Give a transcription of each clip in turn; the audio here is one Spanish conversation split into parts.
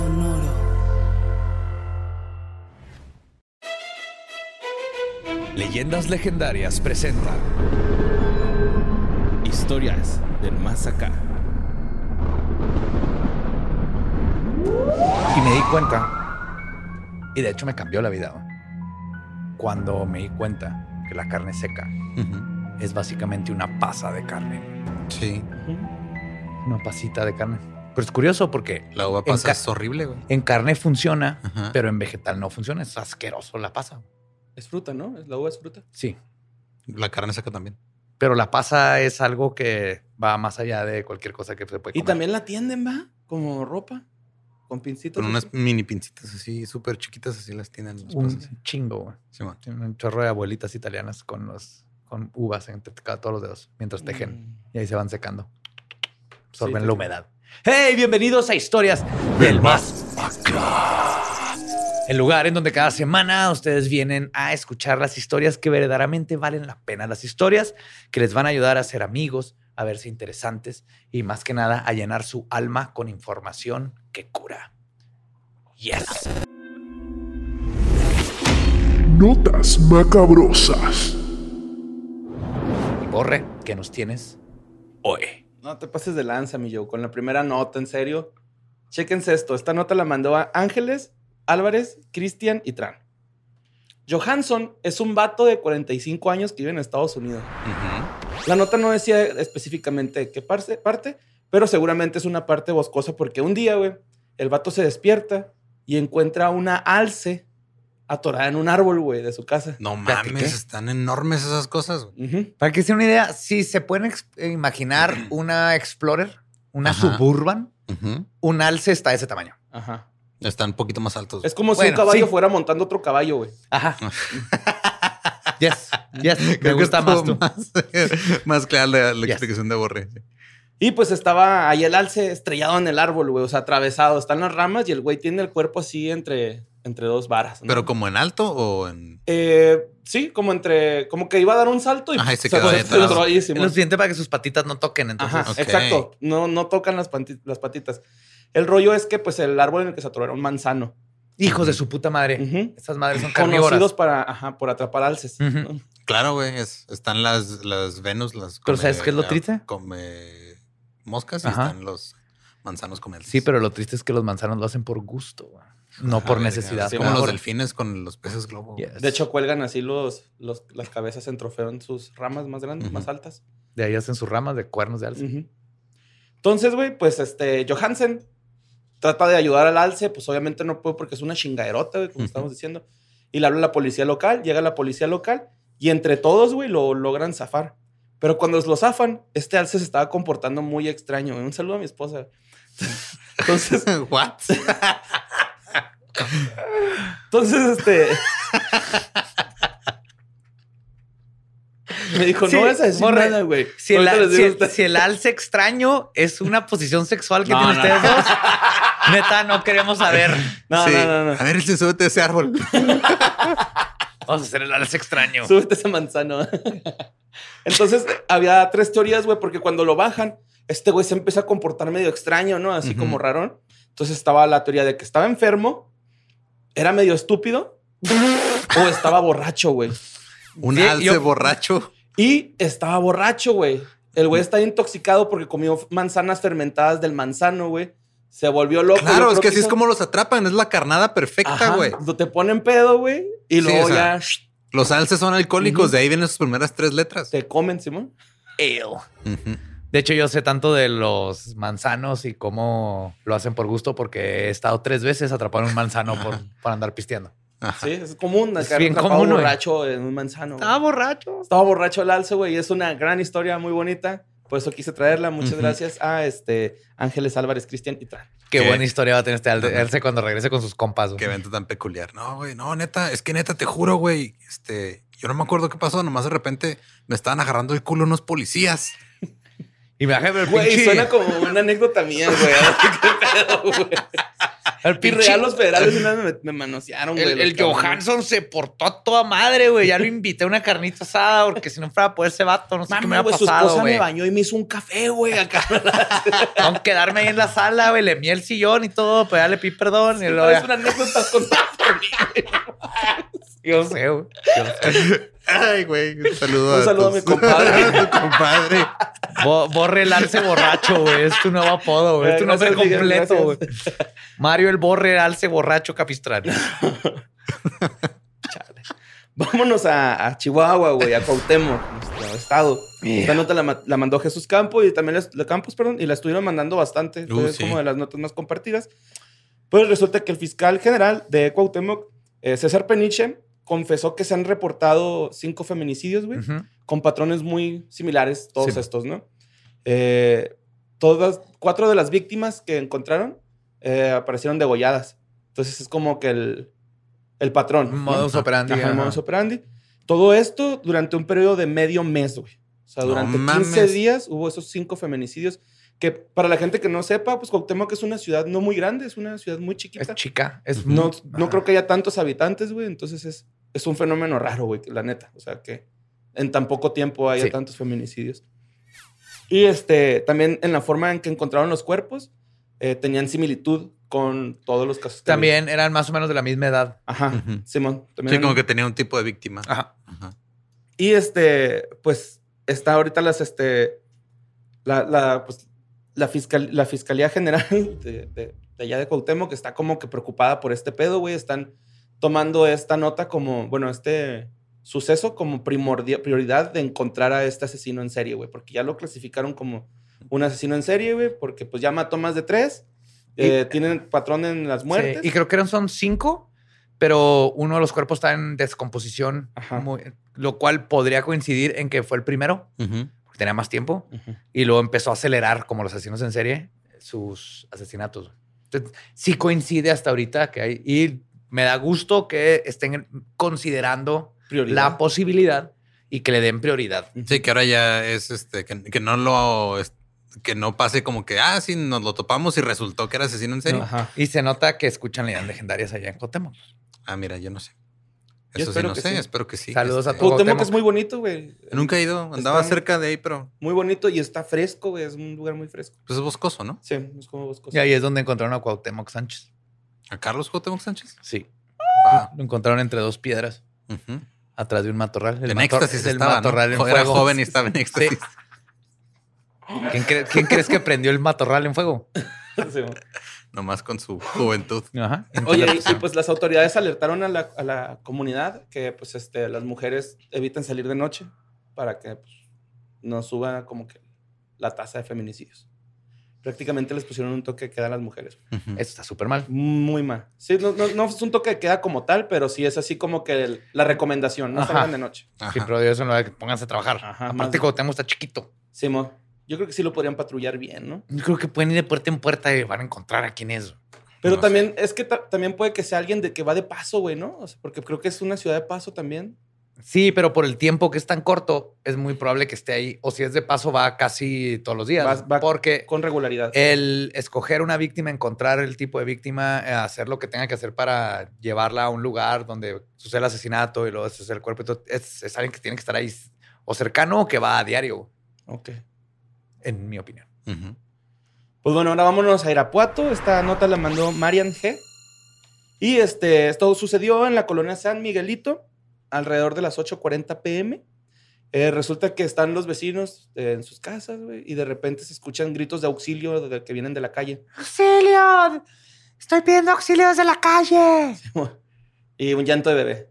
Sonoro. Leyendas legendarias presentan Historias del más acá. Y me di cuenta, y de hecho me cambió la vida, ¿no? cuando me di cuenta que la carne seca es básicamente una pasa de carne. Sí. Una pasita de carne. Pero es curioso porque La uva pasa es horrible, güey. en carne funciona, Ajá. pero en vegetal no funciona. Es asqueroso la pasa. Es fruta, ¿no? La uva es fruta. Sí. La carne seca también. Pero la pasa es algo que va más allá de cualquier cosa que se puede Y comer. también la tienden, ¿va? Como ropa. Con pincitas. Con unas así. mini pincitas así, súper chiquitas, así las tienen las un pasas. chingo, güey. Simón. Tiene un chorro de abuelitas italianas con los con uvas entre cada- todos los dedos mientras tejen. Mm. Y ahí se van secando. Absorben Sí, la sí. humedad. ¡Hey! Bienvenidos a Historias del Más El lugar en donde cada semana ustedes vienen a escuchar las historias que verdaderamente valen la pena. Las historias que les van a ayudar a ser amigos, a verse interesantes y más que nada a llenar su alma con información que cura. Yes. Notas macabrosas. Y Borre, ¿qué nos tienes hoy? No te pases de lanza, mi yo. Con la primera nota, en serio. Chéquense esto. Esta nota la mandó a Ángeles, Álvarez, Cristian y Tran. Johansson es un vato de 45 años que vive en Estados Unidos. La nota no decía específicamente qué parte, parte, pero seguramente es una parte boscosa porque un día, güey, el vato se despierta y encuentra una alce atorada en un árbol, güey, de su casa. No mames, qué. están enormes esas cosas, güey. Ujú. Para que se den una idea, si se pueden eh, imaginar una Explorer, una Ajá. Suburban, un alce está de ese tamaño. Ajá. Están un poquito más altos. Es como si un caballo sí. fuera montando otro caballo, güey. Ajá. yes, yes. Me Creo que gusta más tú. Más, más clara la, la Yes. explicación de Borre. Y pues estaba ahí el alce estrellado en el árbol, güey, o sea, atravesado. Están las ramas y el güey tiene el cuerpo así entre, entre dos varas. ¿no? Pero como en alto o en. Eh, sí, como entre. Como que iba a dar un salto y, Ajá, y se quedó ahí lo suficiente para que sus patitas no toquen, entonces. Ajá, exacto. No, no tocan las, patitas. El rollo es que, pues, el árbol en el que se atoró era un manzano. Hijos de su puta madre. Ujú. Estas madres son carnívoras. Conocidos para, ajá, por atrapar alces. Claro, güey. es- están las, las Venus, las. Pero ¿sabes qué es lo triste? Come moscas y Ajá. están los manzanos con Sí, pero lo triste es que los manzanos lo hacen por gusto, güey. No por necesidad. Sí, como los delfines con los peces globo. Yes. De hecho, cuelgan así los, los, las cabezas en trofeo en sus ramas más grandes, más altas. De ahí hacen sus ramas de cuernos de alce. Entonces, güey, pues este Johansen trata de ayudar al alce, pues obviamente no puede porque es una chingaderota, güey, como estamos diciendo. Y le habla a la policía local, llega la policía local y entre todos, güey, lo logran zafar. Pero cuando lo zafan, este alce se estaba comportando muy extraño. güey. Un saludo a mi esposa. Entonces, ¿What? entonces, este. Me dijo, Sí, no vas a decir morre, nada, güey. Si el, si, si alce extraño es una posición sexual que No, tienen no, ustedes no. dos, neta, no queremos saber. No, Sí. no, no, no. A ver, se súbete a ese árbol. Vamos a hacer el alce extraño. Súbete ese manzano. Entonces, había tres teorías, güey, porque cuando lo bajan, este güey se empieza a comportar medio extraño, ¿no? Así como raro. Entonces estaba la teoría de que estaba enfermo, era medio estúpido o estaba borracho, güey. Un Sí, alce yo- borracho. Y estaba borracho, güey. El güey está intoxicado porque comió manzanas fermentadas del manzano, güey. Se volvió loco. Claro, es que así es como los atrapan. Es la carnada perfecta, güey. Te ponen pedo, güey. Y Sí, luego o sea, ya Los alces son alcohólicos. De ahí vienen sus primeras tres letras. te comen, Simón. Ale. Ujú. De hecho, yo sé tanto de los manzanos y cómo lo hacen por gusto porque he estado tres veces atrapado en un manzano por, por andar pisteando. Ajá. Sí, es común. Es bien común, borracho en un manzano. güey. Estaba borracho. Estaba borracho el alce, güey. y Es una gran historia muy bonita. Por eso quise traerla. Muchas gracias a este Ángeles Álvarez, Cristian y Tran. Qué ¿Qué? buena historia va a tener este alce cuando regrese con sus compas. güey. Qué evento tan peculiar. No, güey, no, neta, es que neta, te juro, güey. Este, yo no me acuerdo qué pasó. Nomás de repente me estaban agarrando el culo unos policías. Y me bajé, pero el Güey, pinche- suena como una anécdota mía, güey. ¿Qué pedo, güey? el Y pinche- real los federales una me, me manosearon, güey. El, el. Johansson se portó a toda madre, güey. Ya lo invité a una carnita asada porque si no fuera a poder ese vato, no sé qué me hubiera güey, su pasado, esposa güey. me bañó y me hizo un café, güey, acá. Que quedarme ahí en la sala, güey. Le mié el sillón y todo, pero ya le pedí perdón. Y luego es una anécdota contada por mí, güey. Yo sé, güey. Yo sé. Ay, güey. Un saludo Un a saludo a tus- mi compadre. a tu compadre. Bo- Borre el alce borracho, güey. Es tu nuevo apodo, güey. Es tu nombre completo, güey. Mario el Borre alce borracho capistrán. Vámonos a, a Chihuahua, güey, a Cuauhtémoc, nuestro estado. Esta nota la, la mandó Jesús Campo y también la, la Campos, perdón, y la estuvieron mandando bastante. Uh, es sí. como de las notas más compartidas. Pues resulta que el fiscal general de Cuauhtémoc, eh, César Peniche, confesó que se han reportado cinco feminicidios, güey, con patrones muy similares, todos Sí. estos, ¿no? Eh, todas, cuatro de las víctimas que encontraron eh, aparecieron degolladas. Entonces es como que el, el patrón. ¿no? Modus operandi. Ajá, el ajá. modus operandi. Todo esto durante un periodo de medio mes, güey. O sea, No durante 15 mames. días hubo esos cinco feminicidios. Que para la gente que no sepa, pues Cuauhtémoc es una ciudad no muy grande, es una ciudad muy chiquita. Es chica. Es no, muy- no creo que haya tantos habitantes, güey. Entonces es, es un fenómeno raro, güey, la neta. O sea, que en tan poco tiempo haya Sí. tantos feminicidios. Y este, también en la forma en que encontraron los cuerpos, eh, tenían similitud con todos los casos. que También eran más o menos de la misma edad. Ajá. Simón. También Sí, eran- como que tenía un tipo de víctima. Ajá. Ajá. Y este, pues, está ahorita las, este, la, la, pues, la, fiscal, la Fiscalía General de, de, de allá de Cuauhtémoc que está como que preocupada por este pedo, güey. Están tomando esta nota como, bueno, este suceso como primordia- prioridad de encontrar a este asesino en serie, güey. Porque ya lo clasificaron como un asesino en serie, güey, porque pues ya mató más de tres. eh, tienen patrón en las muertes. Sí, Y creo que eran son cinco, pero uno de los cuerpos está en descomposición, muy- lo cual podría coincidir en que fue el primero, porque tenía más tiempo, Ujú. y luego empezó a acelerar, como los asesinos en serie, sus asesinatos. Entonces, sí coincide hasta ahorita que hay, y me da gusto que estén considerando Prioridad. la posibilidad y que le den prioridad. Sí, que ahora ya es este, que, que no lo, que no pase como que, ah, sí, nos lo topamos y resultó que era asesino en serie. Ajá. Y se nota que escuchan leyendas legendarias allá en Cotemo. Ah, mira, yo no sé. Yo Eso sí no que sé, sí. espero que sí. Saludos a todos. Cuauhtémoc. es muy bonito, güey. Nunca he ido, andaba Está- cerca de ahí, pero Muy bonito y está fresco, güey. Es un lugar muy fresco. pues es boscoso, ¿no? Sí, es como boscoso. Y ahí es donde encontraron a Cuauhtémoc Sánchez. ¿A Carlos Cuauhtémoc Sánchez? Sí. Ah, Lo encontraron entre dos piedras atrás de un matorral. El En mator- éxtasis el estaba, matorral ¿no? en Era fuego. joven y estaba en éxtasis. ¿Quién, cre- quién crees que prendió el matorral en fuego? Sí. Nomás con su juventud. Ajá. Oye, y, y, pues las autoridades alertaron a la, a la comunidad que pues este, las mujeres eviten salir de noche para que pues, no suba como que la tasa de feminicidios. Prácticamente les pusieron un toque de queda a las mujeres. Esto está súper mal. Muy mal. Sí, no, no, no es un toque de queda como tal, pero sí es así como que el- la recomendación, no Ajá. salgan de noche. Ajá. Sí, pero eso no es que pónganse a trabajar. Ajá, Aparte, más- Cuauhtémoc está chiquito. Sí, mo. Yo creo que sí lo podrían patrullar bien, ¿no? Yo creo que pueden ir de puerta en puerta y van a encontrar a quién es. Pero No también es que ta- también puede que sea alguien de que va de paso, güey, ¿no? O sea, porque creo que es una ciudad de paso también. Sí, pero por el tiempo que es tan corto, es muy probable que esté ahí. O si es de paso, va casi todos los días. Va- va porque Con regularidad. el escoger una víctima, encontrar el tipo de víctima, eh, hacer lo que tenga que hacer para llevarla a un lugar donde sucede el asesinato y luego sucede el cuerpo, y todo, es, es alguien que tiene que estar ahí o cercano o que va a diario, Ok. en mi opinión. Pues bueno, ahora vámonos a Irapuato. Esta nota la mandó Marian G. Y este, esto sucedió en la colonia San Miguelito, alrededor de las 8:40 pm. Eh, resulta que están los vecinos eh, en sus casas, güey, y de repente se escuchan gritos de auxilio de, que vienen de la calle. ¡Auxilio! ¡Estoy pidiendo auxilio desde la calle! y un llanto de bebé.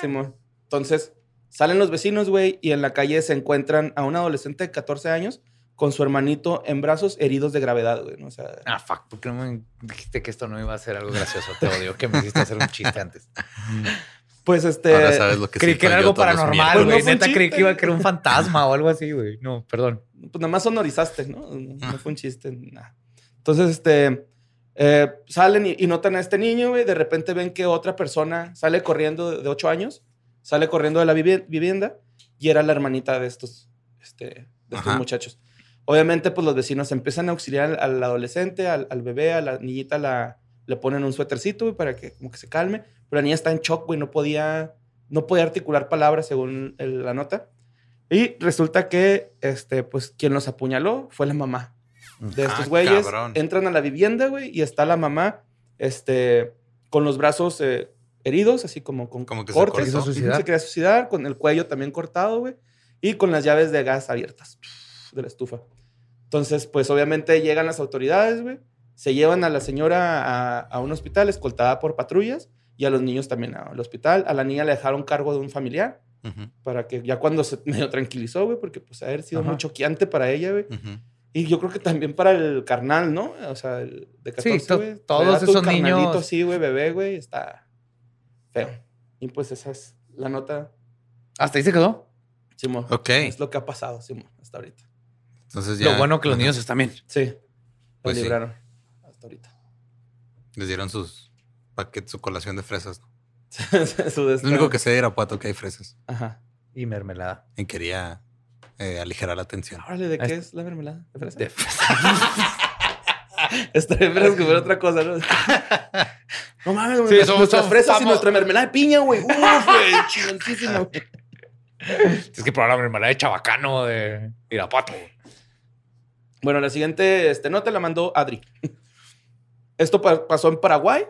Simón. Entonces, salen los vecinos, güey, y en la calle se encuentran a un adolescente de 14 años con su hermanito en brazos heridos de gravedad, güey. ¿no? O sea, Ah, fuck, ¿por qué no me dijiste que esto no iba a ser algo gracioso? Te odio que me hiciste hacer un chiste antes. pues este... Ahora sabes lo que Creí que era algo paranormal, Pues no güey. un Neta creí que iba a que era un fantasma o algo así, güey. No, perdón. pues nada más sonorizaste, ¿no? No fue un chiste, nada. Entonces, este, eh, salen y, y notan a este niño, güey. De repente ven que otra persona sale corriendo de, de ocho años, sale corriendo de la vivi- vivienda y era la hermanita de estos, este, de estos muchachos. Obviamente, pues los vecinos empiezan a auxiliar al, al adolescente, al, al bebé, a la niñita la, le ponen un suétercito, güey, para que como que se calme. Pero la niña está en shock, güey, no podía, no podía articular palabras según el- la nota. Y resulta que, este, pues, quien los apuñaló fue la mamá de estos Ah, güeyes. cabrón. Entran a la vivienda, güey, y está la mamá, este, con los brazos eh, heridos, así como con Como que se cortes. cortó. Ujú, suicidar. Se quería suicidar, con el cuello también cortado, güey, y con las llaves de gas abiertas de la estufa. Entonces, pues, obviamente llegan las autoridades, güey, se llevan a la señora a, a un hospital escoltada por patrullas y a los niños también al hospital. A la niña le dejaron cargo de un familiar Ujú, para que ya cuando se medio tranquilizó, güey, porque pues haber sido Ajá. muy choqueante para ella, güey. ujú. Y yo creo que también para el carnal, ¿no? O sea, el de 14, to- güey. todos esos niños- así, güey, bebé, güey, está feo. Y pues esa es la nota, Hasta ahí se quedó. Simón. Ok. Es lo que ha pasado, Simón, hasta ahorita. Entonces ya Lo bueno que los niños están bien. Sí. Pues sí. libraron hasta ahorita. les dieron sus paquetes, su colación de fresas. Su Lo único que sé de Irapuato que hay fresas. Ajá. Y mermelada. Y quería eh, aligerar la tensión. Órale, ¿de qué Es- la mermelada? ¿De fresa? De- Estaría fresco que fuera otra cosa, ¿no? no mames, güey. Sí, nuestras- somos- nuestras somos- fresas y nuestra mermelada de piña, güey. Uf, güey. Chingoncísima, güey. Es que probar la mermelada de chabacano de Irapuato. Bueno, la siguiente este, nota la mandó Adri. Esto pa- pasó en Paraguay,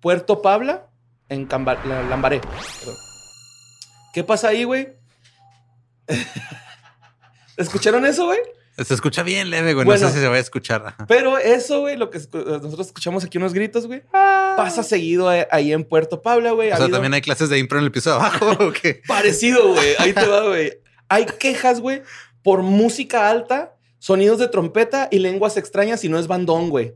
Puerto Pabla, en Camba- Lambaré. Perdón. ¿Qué pasa ahí, güey? ¿Escucharon eso, güey? Se escucha bien leve, güey. Bueno. no sé si se va a escuchar. Ajá. Pero eso, güey, lo que nosotros escuchamos aquí unos gritos, güey, pasa seguido eh, ahí en Puerto Pabla, güey. Ha O sea, habido- también hay clases de impro en el piso de abajo. ¿o qué? Parecido, güey. Ahí te va, güey. Hay quejas, güey, por música alta, sonidos de trompeta y lenguas extrañas y no es bandón, güey.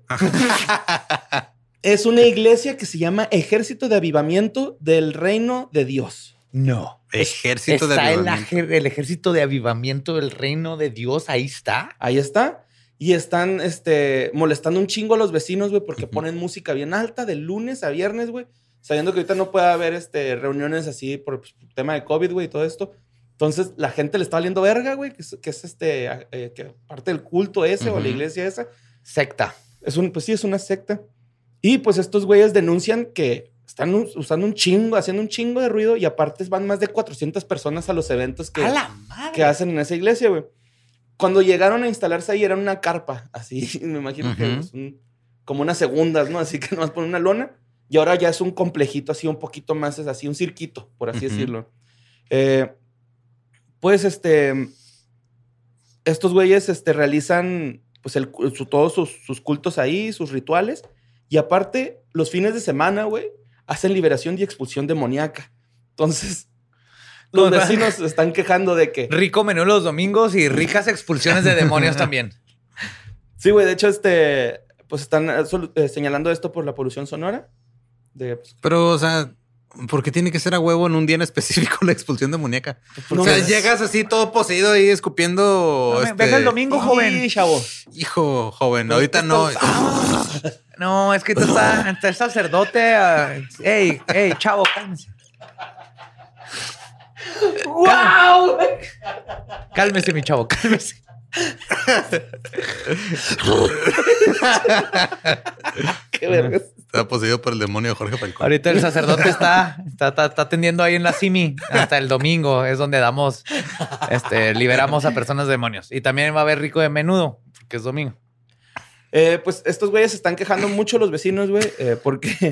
es una iglesia que se llama Ejército de Avivamiento del Reino de Dios. No. Ejército de está el, avivamiento. aje- el ejército de avivamiento del reino de Dios. Ahí está. Ahí está. Y están este, molestando un chingo a los vecinos, güey, porque ponen música bien alta de lunes a viernes, güey. Sabiendo que ahorita no puede haber este, reuniones así por pues, tema de COVID, güey, y todo esto. Entonces, la gente le está valiendo verga, güey, que es, que es este, eh, que parte del culto ese o la iglesia esa. Secta. Es un, pues sí, es una secta. Y pues estos güeyes denuncian que están us- usando un chingo, haciendo un chingo de ruido y aparte van más de 400 personas a los eventos que, ¡A la madre! que hacen en esa iglesia, güey. Cuando llegaron a instalarse ahí era una carpa, así, me imagino que es un- como unas segundas, ¿no? Así que nomás ponen una lona y ahora ya es un complejito así un poquito más, es así, un cirquito, por así decirlo. Eh, pues este, estos güeyes este, realizan pues el, cu- su- todos sus, sus cultos ahí, sus rituales y aparte los fines de semana, güey, hacen liberación y expulsión demoníaca. Entonces, los vecinos se están quejando de que... Rico menú los domingos y ricas expulsiones de demonios también. Sí, güey, de hecho, este, pues están eh, eh, señalando esto por la polución sonora. De, pues, Pero, o sea, ¿por qué tiene que ser a huevo en un día en específico la expulsión demoníaca? no o sea, llegas así todo poseído y escupiendo. No, este, venga el domingo, joven. Sí, chavo. Hijo, joven, ahorita no. No, es que tú estás, está el sacerdote. ah, ey, ey, chavo, cálmese. ¡Wow! Cálmese, mi chavo, cálmese. ¡Qué vergas! Está poseído por el demonio de Jorge Falcón. Ahorita el sacerdote está, está, está, está atendiendo ahí en la Simi hasta el domingo. Es donde damos, este, liberamos a personas de demonios. Y también va a haber rico de menudo, porque es domingo. Eh, pues estos güeyes se están quejando mucho los vecinos, güey, eh, porque,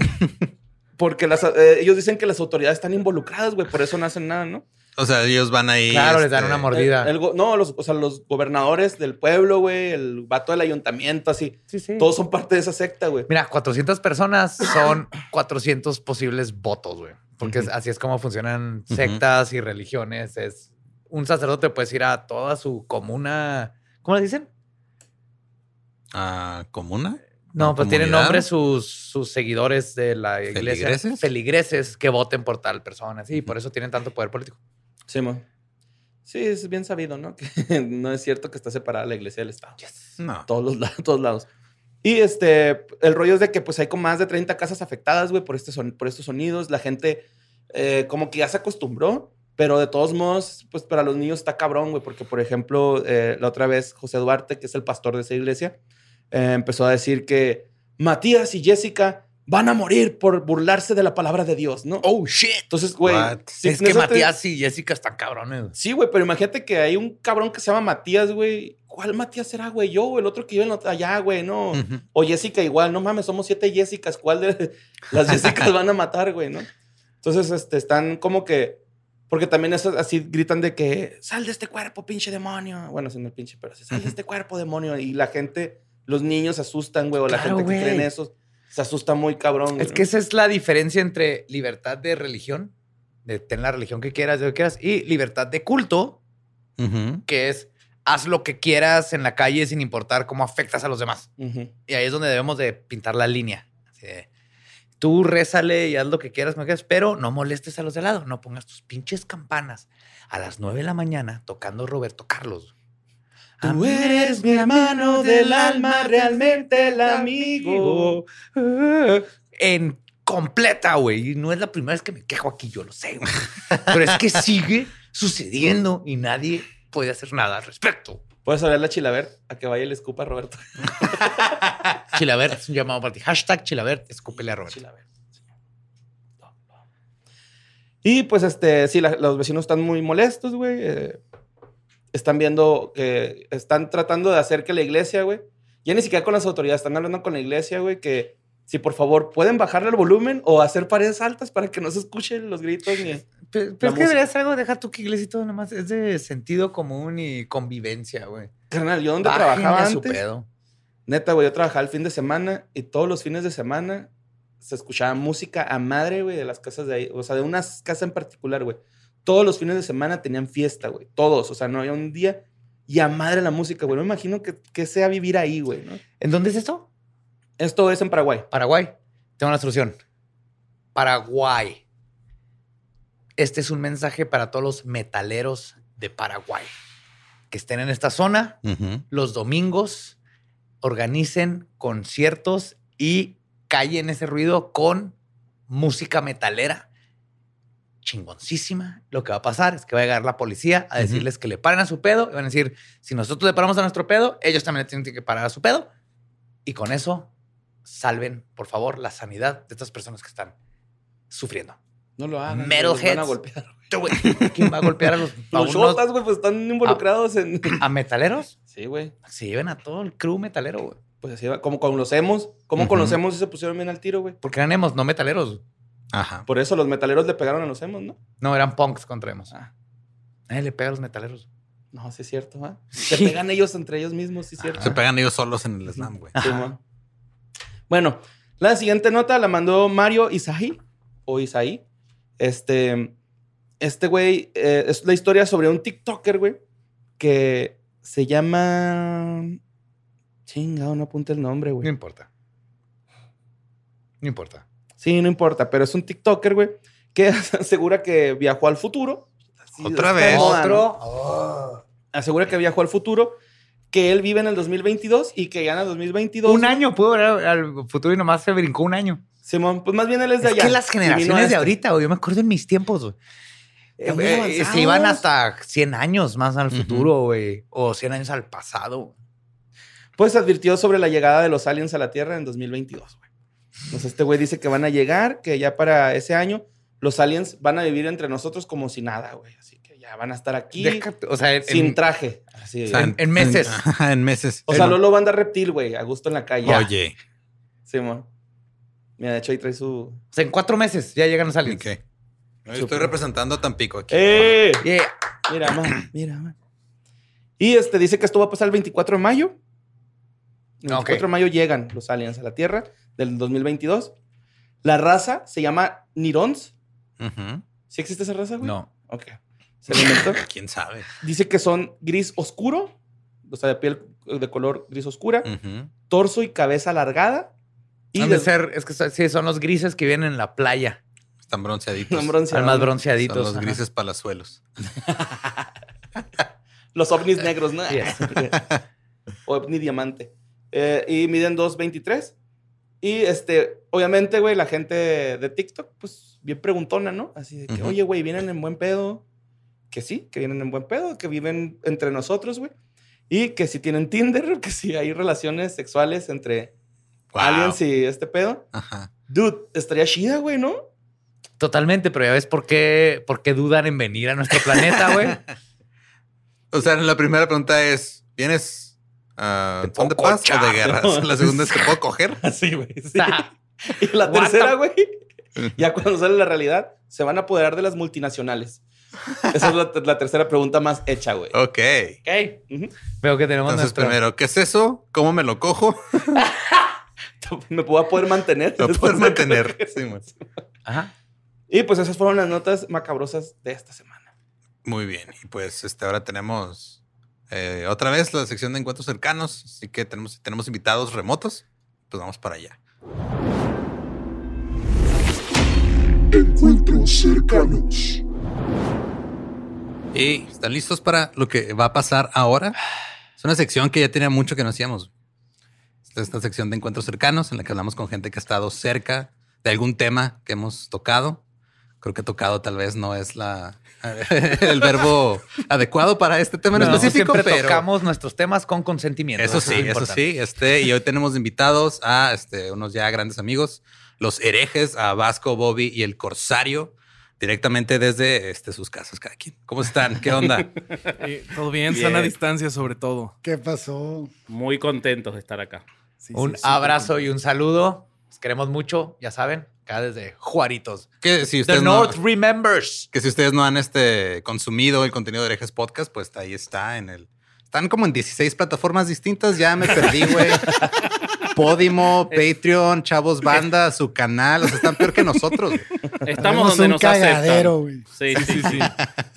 porque las, eh, ellos dicen que las autoridades están involucradas, güey, por eso no hacen nada, ¿no? O sea, ellos van ahí. Claro, les dan este, una mordida. El- el go- no, los, o sea, los gobernadores del pueblo, güey, el vato del ayuntamiento, así, Sí, sí. todos son parte de esa secta, güey. Mira, 400 personas son 400 posibles votos, güey. Porque así es como funcionan sectas y religiones. Es un sacerdote puede ir a toda su comuna. ¿Cómo le dicen? ah, ¿Comuna? No, pues tienen nombre sus, sus seguidores de la iglesia. ¿Feligreses? Feligreses que voten por tal persona. Sí, por eso tienen tanto poder político. Sí. Sí, es bien sabido, ¿no? Que no es cierto que está separada la iglesia del Estado. No. Todos los lados, todos lados. Y este, el rollo es de que pues hay como más de 30 casas afectadas, güey, por, este son, por estos sonidos. La gente eh, como que ya se acostumbró Pero de todos modos, pues para los niños está cabrón, güey, porque por ejemplo, eh, la otra vez José Duarte, que es el pastor de esa iglesia, eh, empezó a decir que Matías y Jessica van a morir por burlarse de la palabra de Dios, ¿no? Oh, shit. Entonces, güey, si es que te- Matías y Jessica están cabrones. güey. Sí, güey, pero imagínate que hay un cabrón que se llama Matías, güey. ¿Cuál Matías será, güey? Yo, o el otro que vive en otra- allá, güey, no. O Jessica igual, no mames, somos siete Jessicas. ¿Cuál de las Jessicas van a matar, güey, no? Entonces, este, están como que. Porque también eso, así gritan de que sal de este cuerpo, pinche demonio. Bueno, sin el pinche, pero así, sal de este cuerpo, demonio. Y la gente, los niños se asustan, güey, o la Claro, gente que güey. cree en eso se asusta muy cabrón. güey, Es ¿no? que esa es la diferencia entre libertad de religión, de tener la religión que quieras, de lo que quieras, y libertad de culto, que es haz lo que quieras en la calle sin importar cómo afectas a los demás. Y ahí es donde debemos de pintar la línea. Así de, tú rézale y haz lo que quieras, pero no molestes a los de al lado. No pongas tus pinches campanas a las 9 de la mañana tocando Roberto Carlos. Tú eres mi hermano del alma, realmente el amigo. En completa, güey. Y no es la primera vez que me quejo aquí, yo lo sé. Pero es que sigue sucediendo y nadie puede hacer nada al respecto. Puedes hablarle a Chilaver a que vaya y le escupa a Roberto. Chilaver es un llamado para ti. Hashtag Chilaver, escúpele a Roberto. Chilaver. Y pues, este, sí, la- los vecinos están muy molestos, güey. eh, están viendo que están tratando de hacer que la iglesia, güey, ya ni siquiera con las autoridades, están hablando con la iglesia, güey, que si por favor pueden bajarle el volumen o hacer paredes altas para que no se escuchen los gritos ni. Pero, pero La es que música. debería ser algo, deja tú que iglesia y todo nomás. Es de sentido común y convivencia, güey. Carnal, yo donde Bájenle trabajaba antes. pedo. Neta, güey, yo trabajaba el fin de semana y todos los fines de semana se escuchaba música a madre, güey, de las casas de ahí. O sea, de unas casas en particular, güey. Todos los fines de semana tenían fiesta, güey. Todos. O sea, no había un día y a madre la música, güey. No me imagino que, que sea vivir ahí, güey, ¿no? ¿En dónde es esto? Esto es en Paraguay. Paraguay. Tengo una solución. Paraguay. Este es un mensaje para todos los metaleros de Paraguay que estén en esta zona. Los domingos organicen conciertos y callen ese ruido con música metalera chingoncísima. Lo que va a pasar es que va a llegar la policía a decirles que le paren a su pedo y van a decir, si nosotros le paramos a nuestro pedo, ellos también le tienen que parar a su pedo. Y con eso salven, por favor, la sanidad de estas personas que están sufriendo. No lo hagan. Metalheads. van a golpear. ¿Quién va a golpear a los, a Los shotas, güey, pues están involucrados en. a metaleros? Sí, güey. Se lleven a todo el crew metalero, güey. Pues así va. Como con los emos. ¿Cómo Ujú. con los emos se pusieron bien al tiro, güey? Porque eran emos, no metaleros. Ajá. Por eso los metaleros le pegaron a los emos, ¿no? No, eran punks contra emos. Ah. Nadie le pega a los metaleros. No, sí es cierto, ¿ah? Se pegan ellos entre ellos mismos, sí es cierto. Se pegan ellos solos en el slam, güey. Simón. Bueno, la siguiente nota la mandó Mario Isaí o Isaí. Este, este güey eh, es la historia sobre un TikToker, güey, que se llama. Chingado, no apunta el nombre, No güey. importa. No importa. Sí, no importa, pero es un TikToker, güey, que asegura que viajó al futuro. Así, Otra vez. moda, ¿no? Otro. Asegura que viajó al futuro, que él vive en el 2022 y que ya en el 2022. Un año pudo ver al futuro y nomás se brincó un año. Simón, pues más bien él es de Es allá. que las generaciones de este. ahorita, güey, yo me acuerdo en mis tiempos, güey. Eh, eh, se iban hasta 100 años más al futuro, güey. O 100 años al pasado. Pues advirtió sobre la llegada de los aliens a la Tierra en 2022, güey. Entonces este güey dice que van a llegar, que ya para ese año los aliens van a vivir entre nosotros como si nada, güey. Así que ya van a estar aquí o sea, en, sin traje. Así, O sea, güey. en meses. En, meses. o sea, Lolo va a andar reptil, güey, a gusto en la calle. Oye. Simón. Mira, de hecho ahí trae su... o sea, en cuatro meses ya llegan los aliens. Ok. Yo Estoy representando a Tampico aquí. ¡Eh! Yeah. Mira, man, mira, man. Y este dice que esto va a pasar el 24 de mayo. El Ok. 24 de mayo llegan los aliens a la Tierra del 2022. La raza se llama Nirons. Ujú. ¿Sí existe esa raza, güey? No. Ok. Se. ¿Quién sabe? Dice que son gris oscuro, o sea, de piel de color gris oscura, torso y cabeza alargada. Y de ser, es que son- sí, son los grises que vienen en la playa. Están bronceaditos. Son bronceados. Al más Son bronceaditos. los ajá. grises palazuelos. Los ovnis negros, ¿no? Yes. ovni diamante. Eh, y miden 2.23. Y este, obviamente, güey, la gente de TikTok, pues bien preguntona, ¿no? Así de que, oye, güey, vienen en buen pedo. que sí, que vienen en buen pedo, que viven entre nosotros, güey. Y que si tienen Tinder, que si hay relaciones sexuales entre Wow. aliens y este pedo. Ajá. Dude, estaría chida, güey, ¿no? Totalmente, pero ya ves por qué, por qué dudan en venir a nuestro planeta, güey. O sea, la primera pregunta es: ¿vienes Te son de o de guerra? La segunda es: ¿te puedo coger? Así, güey. sí. Y la What tercera, güey, ya cuando sale la realidad, se van a apoderar de las multinacionales. Esa es la, la tercera pregunta más hecha, güey. Ok. Ok. Veo que tenemos Entonces, nuestro- primero, ¿qué es eso? ¿Cómo me lo cojo? Me puedo poder mantener. Puedo de- mantener. Sí, man. Ajá. Y pues esas fueron las notas macabrosas de esta semana. Muy bien. Y pues este, ahora tenemos eh, otra vez la sección de encuentros cercanos. Así que tenemos, tenemos invitados remotos. Pues vamos para allá. Encuentros cercanos. Y están listos para lo que va a pasar ahora. Es una sección que ya tenía mucho que no hacíamos. Esta, esta sección de encuentros cercanos en la que hablamos con gente que ha estado cerca de algún tema que hemos tocado. Creo que tocado tal vez no es la el verbo adecuado para este tema en No, específico, siempre pero tocamos nuestros temas con consentimiento. eso es sí, lo eso sí. Este, y hoy tenemos invitados a este, unos ya grandes amigos, los herejes, a Vasco, Bobby y el Corsario, directamente desde este, sus casas, cada quien. ¿Cómo están? ¿Qué onda? Eh, Todo bien, Bien. sana distancia sobre todo. ¿Qué pasó? Muy contentos de estar acá. Sí, Un sí, abrazo y un saludo. Los queremos mucho, ya saben, acá desde Juaritos. que si The ustedes no, North remembers. que si ustedes no han este, consumido el contenido de herejes podcast, pues ahí está en el. Están como en 16 plataformas distintas. Ya me perdí, güey. Podimo, Patreon, Chavos Banda, su canal. O sea, están peor que nosotros. güey. Estamos Tenemos donde un nos cagadero, aceptan. güey. Sí, sí, sí.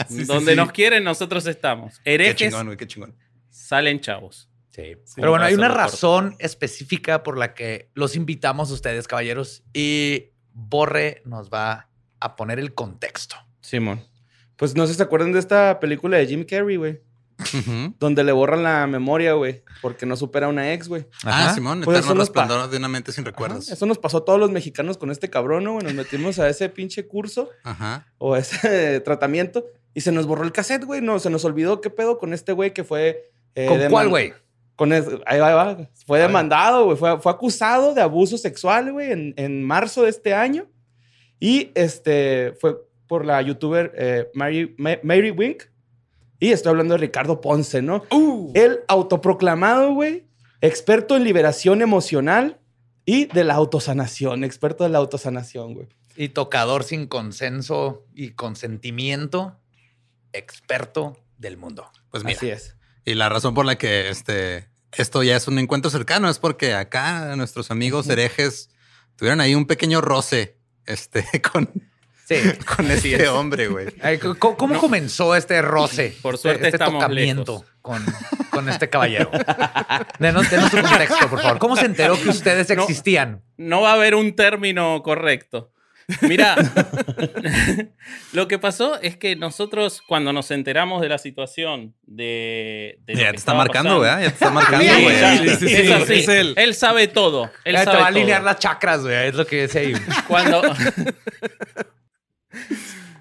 Sí, sí, donde sí. nos quieren, nosotros estamos. Qué Herejes chingón, güey, qué chingón. salen chavos. Sí. Pero bueno, hay una razón específica por la que los invitamos a ustedes, caballeros, y Borre nos va a poner el contexto. Simón. Pues no sé si se acuerdan de esta película de Jim Carrey, güey. Donde le borran la memoria, güey. Porque no supera a una ex, güey. Ah. Simón, Pues eterno eso nos pa- resplandor de una mente sin Ajá, recuerdos. Eso nos pasó a todos los mexicanos con este cabrón, güey? Nos metimos a ese pinche curso Ajá. o a ese tratamiento y se nos borró el cassette, güey. No, se nos olvidó qué pedo con este güey que fue. eh, ¿Con cuál, güey? Con es- ahí va, ahí va. Fue demandado, güey. Fue, fue acusado de abuso sexual, güey, en, en marzo de este año. Y este fue por la youtuber eh, Mary, Ma- Mary Wink. Y estoy hablando de Ricardo Ponce, ¿no? El autoproclamado, güey, experto en liberación emocional y de la autosanación, experto de la autosanación, güey. Y tocador sin consenso y consentimiento, experto del mundo. Pues mira. Así es. Y la razón por la que este, esto ya es un encuentro cercano es porque acá nuestros amigos herejes tuvieron ahí un pequeño roce este, con, Sí. con este hombre, güey. ¿Cómo, comenzó este roce? Por suerte este estamos tocamiento lejos. con, con este caballero. Denos, denos su contexto, por favor. ¿Cómo se enteró que ustedes No. existían? No va a haber un término correcto. Mira, lo que pasó es que nosotros cuando nos enteramos de la situación de... de Ya te está marcando, pasando- güey. Ya te está marcando, güey. ya, Sí, sí, sí, es así. es él. Él sabe todo. Él Ya te sabe va a todo. alinear las chakras, güey. Es lo que dice ahí. Cuando,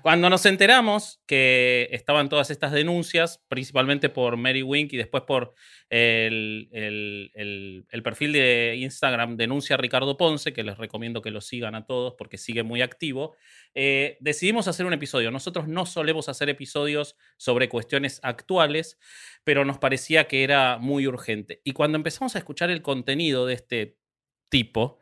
cuando nos enteramos que estaban todas estas denuncias, principalmente por Mary Wink y después por el, perfil de Instagram Denuncia Ricardo Ponce, que les recomiendo que lo sigan a todos porque sigue muy activo, eh, decidimos hacer un episodio. Nosotros no solemos hacer episodios sobre cuestiones actuales, pero nos parecía que era muy urgente. Y cuando empezamos a escuchar el contenido de este tipo,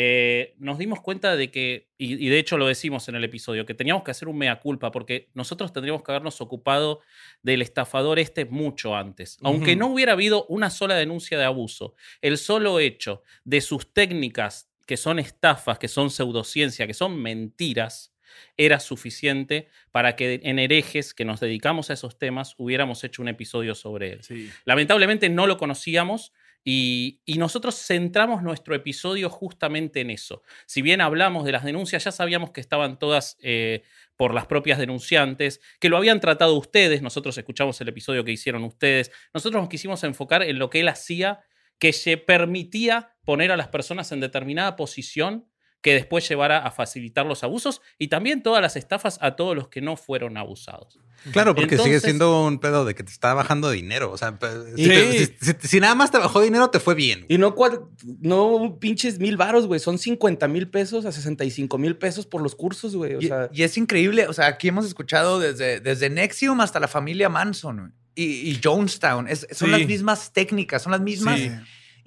eh, nos dimos cuenta de que, y, y de hecho lo decimos en el episodio, que teníamos que hacer un mea culpa porque nosotros tendríamos que habernos ocupado del estafador este mucho antes. Aunque no hubiera habido una sola denuncia de abuso, el solo hecho de sus técnicas que son estafas, que son pseudociencia, que son mentiras, era suficiente para que en herejes que nos dedicamos a esos temas hubiéramos hecho un episodio sobre él. Sí. Lamentablemente no lo conocíamos y, nosotros centramos nuestro episodio justamente en eso. Si bien hablamos de las denuncias, ya sabíamos que estaban todas eh, por las propias denunciantes, que lo habían tratado ustedes, nosotros escuchamos el episodio que hicieron ustedes, nosotros nos quisimos enfocar en lo que él hacía que se permitía poner a las personas en determinada posición que después llevara a facilitar los abusos y también todas las estafas a todos los que no fueron abusados. Claro, porque sigue Entonces- siendo un pedo de que te está bajando dinero. O sea, si, Sí. te- si- si- si nada más te bajó dinero, te fue bien. Y no, no pinches mil varos, güey. Son 50 mil pesos a 65 mil pesos por los cursos, güey. O Y, sea, y es increíble, o sea, aquí hemos escuchado desde, desde Nexium hasta la familia Manson güey, y, y Jonestown. Es- son Sí. las mismas técnicas, son las mismas Sí.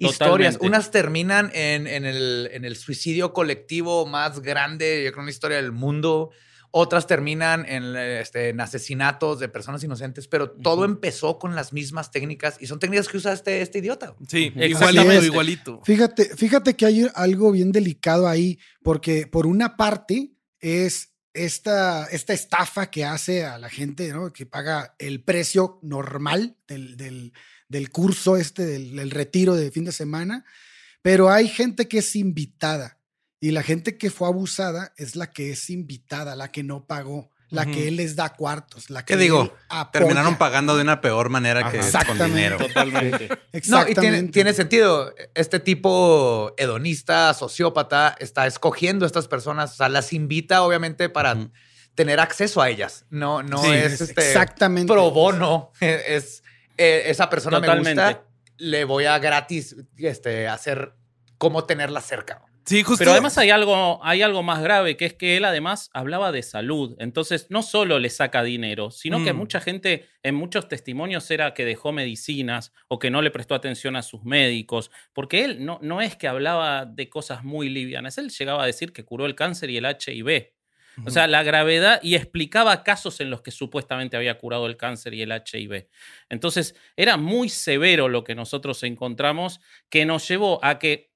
Historias. Totalmente. Unas terminan en, en el, en el suicidio colectivo más grande, yo creo, en la historia del mundo. Otras terminan en, este, en asesinatos de personas inocentes, pero todo empezó con las mismas técnicas y son técnicas que usa este, este idiota. Sí, Exactamente. igualito, igualito. Fíjate, fíjate que hay algo bien delicado ahí, porque por una parte es esta, esta estafa que hace a la gente. Que paga el precio normal del, del- del curso este, del, del retiro de fin de semana, pero hay gente que es invitada y la gente que fue abusada es la que es invitada, la que no pagó, la que él les da cuartos, la que ¿Qué digo? Terminaron pagando de una peor manera que con Exactamente. dinero. Totalmente. No, y Exactamente. tiene, tiene sentido. Este tipo hedonista, sociópata, está escogiendo a estas personas, o sea, las invita obviamente para tener acceso a ellas. No, no Sí, es Es este exactamente. pro bono. Es eh, esa persona me gusta, le voy a gratis este, hacer cómo tenerla cerca. Sí, justo. Pero además hay algo, hay algo más grave, que es que él además hablaba de salud. Entonces, no solo le saca dinero, sino que Mm. mucha gente, en muchos testimonios, era que dejó medicinas o que no le prestó atención a sus médicos. Porque él no, no es que hablaba de cosas muy livianas. Él llegaba a decir que curó el cáncer y el HIV. O sea, la gravedad y explicaba casos en los que supuestamente había curado el cáncer y el HIV. Entonces, era muy severo lo que nosotros encontramos, que nos llevó a que,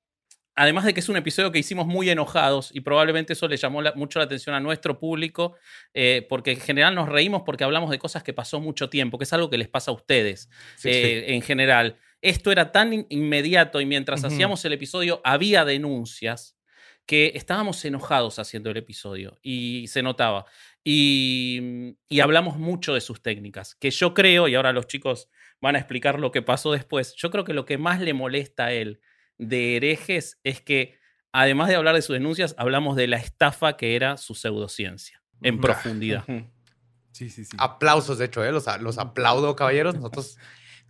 además de que es un episodio que hicimos muy enojados y probablemente eso le llamó la- mucho la atención a nuestro público, eh, porque en general nos reímos porque hablamos de cosas que pasó mucho tiempo, que es algo que les pasa a ustedes Sí, eh, en general. Esto era tan in- inmediato y mientras hacíamos el episodio había denuncias que estábamos enojados haciendo el episodio y se notaba. Y, y hablamos mucho de sus técnicas, que yo creo, y ahora los chicos van a explicar lo que pasó después, yo creo que lo que más le molesta a él de herejes es que, además de hablar de sus denuncias, hablamos de la estafa que era su pseudociencia, en profundidad. Sí, sí, sí. Aplausos, de hecho, ¿eh? los, los aplaudo, caballeros. Nosotros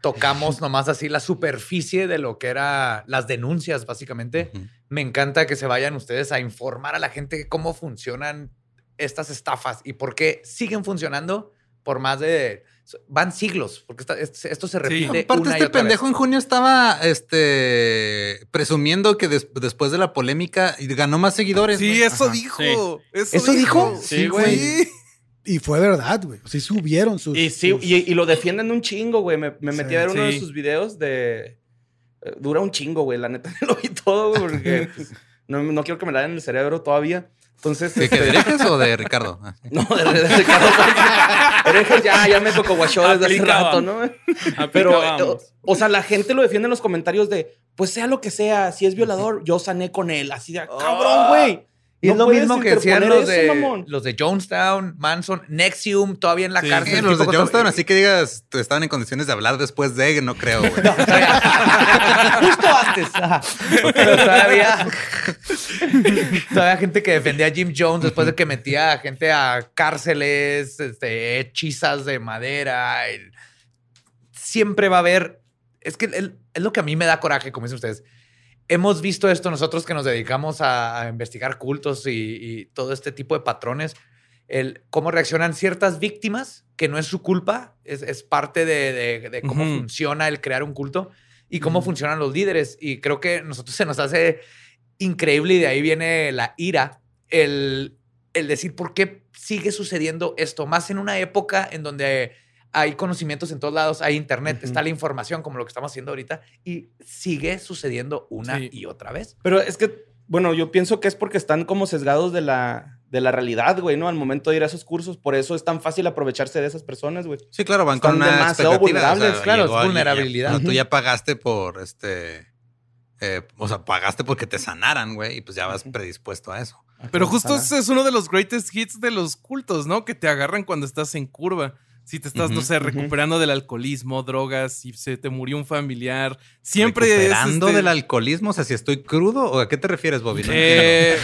tocamos nomás así la superficie de lo que eran las denuncias, básicamente. Me encanta que se vayan ustedes a informar a la gente cómo funcionan estas estafas y por qué siguen funcionando por más de... Van siglos, porque esta- esto se repite Aparte, una y este otra pendejo vez. en junio estaba este, presumiendo que des- después de la polémica ganó más seguidores. Sí, güey. eso Ajá. dijo. Eso, ¿Eso dijo? Sí, güey. Sí. Y fue verdad, güey. Sí subieron sus. Y sí, sus- y, y lo defienden un chingo, güey. Me, me Sí, metí a ver uno de sí. sus videos de. eh, Dura un chingo, güey. La neta lo vi todo, güey, porque pues, no, no quiero que me la den en el cerebro todavía. Entonces. ¿De qué, de este, herejes o de Ricardo? Ah. No, de, de, de Ricardo. Herejes ya, ya me tocó guachó desde hace rato, ¿no? Pero, eh, o, sea, la gente lo defiende en los comentarios de, pues sea lo que sea, si es violador, yo sané con él. Así de, cabrón, güey. Y es lo mismo que decían los de, los de Jonestown, Manson, Nexium, todavía en la Sí, cárcel. Sí, los de Jonestown, así que digas, estaban en condiciones de hablar después de, no creo, güey. Justo antes. Ajá. Pero todavía. todavía gente que defendía a Jim Jones después de que metía a gente a cárceles, este, hechizas de madera. el- Siempre va a haber. Es que el- es lo que a mí me da coraje, como dicen ustedes. Hemos visto esto nosotros que nos dedicamos a, a investigar cultos y, y todo este tipo de patrones. El cómo reaccionan ciertas víctimas, que no es su culpa, es, es parte de, de- de cómo funciona el crear un culto y cómo funcionan los líderes. Y creo que a nosotros se nos hace increíble y de ahí viene la ira, el, el decir por qué sigue sucediendo esto, más en una época en donde hay conocimientos en todos lados, hay internet, está la información como lo que estamos haciendo ahorita y sigue sucediendo una Sí. y otra vez. Pero es que, bueno, yo pienso que es porque están como sesgados de la, de la realidad, güey, ¿no? Al momento de ir a esos cursos, por eso es tan fácil aprovecharse de esas personas, güey. Sí, claro, van con una demasiado vulnerables, claro, es ya- vulnerabilidad. tú ya pagaste por este. eh, o sea, pagaste porque te sanaran, güey, y pues ya vas predispuesto a eso. Pero justo ese es uno de los greatest hits de los cultos, ¿no? Que te agarran cuando estás en curva. Si te estás, no sé, recuperando del alcoholismo, drogas, si se te murió un familiar, siempre ¿Recuperando es. este, del alcoholismo? O sea, si estoy crudo o a qué te refieres, Bobby? No eh,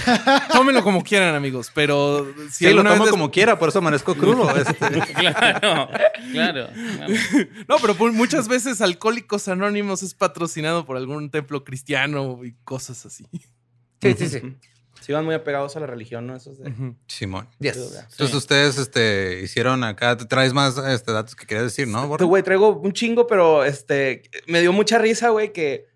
tómenlo como quieran, amigos, pero si sí, lo tomo como quiera, por eso amanezco crudo. este. Claro, claro. claro. No, pero muchas veces Alcohólicos Anónimos es patrocinado por algún templo cristiano y cosas así. Sí, sí, sí. Sí, van muy apegados a la religión, ¿no? Esos de... Simón. Yes. Entonces ustedes este, hicieron acá, te traes más este, datos que querías decir, ¿no? Borre? Güey, traigo un chingo, pero este me dio mucha risa, güey, que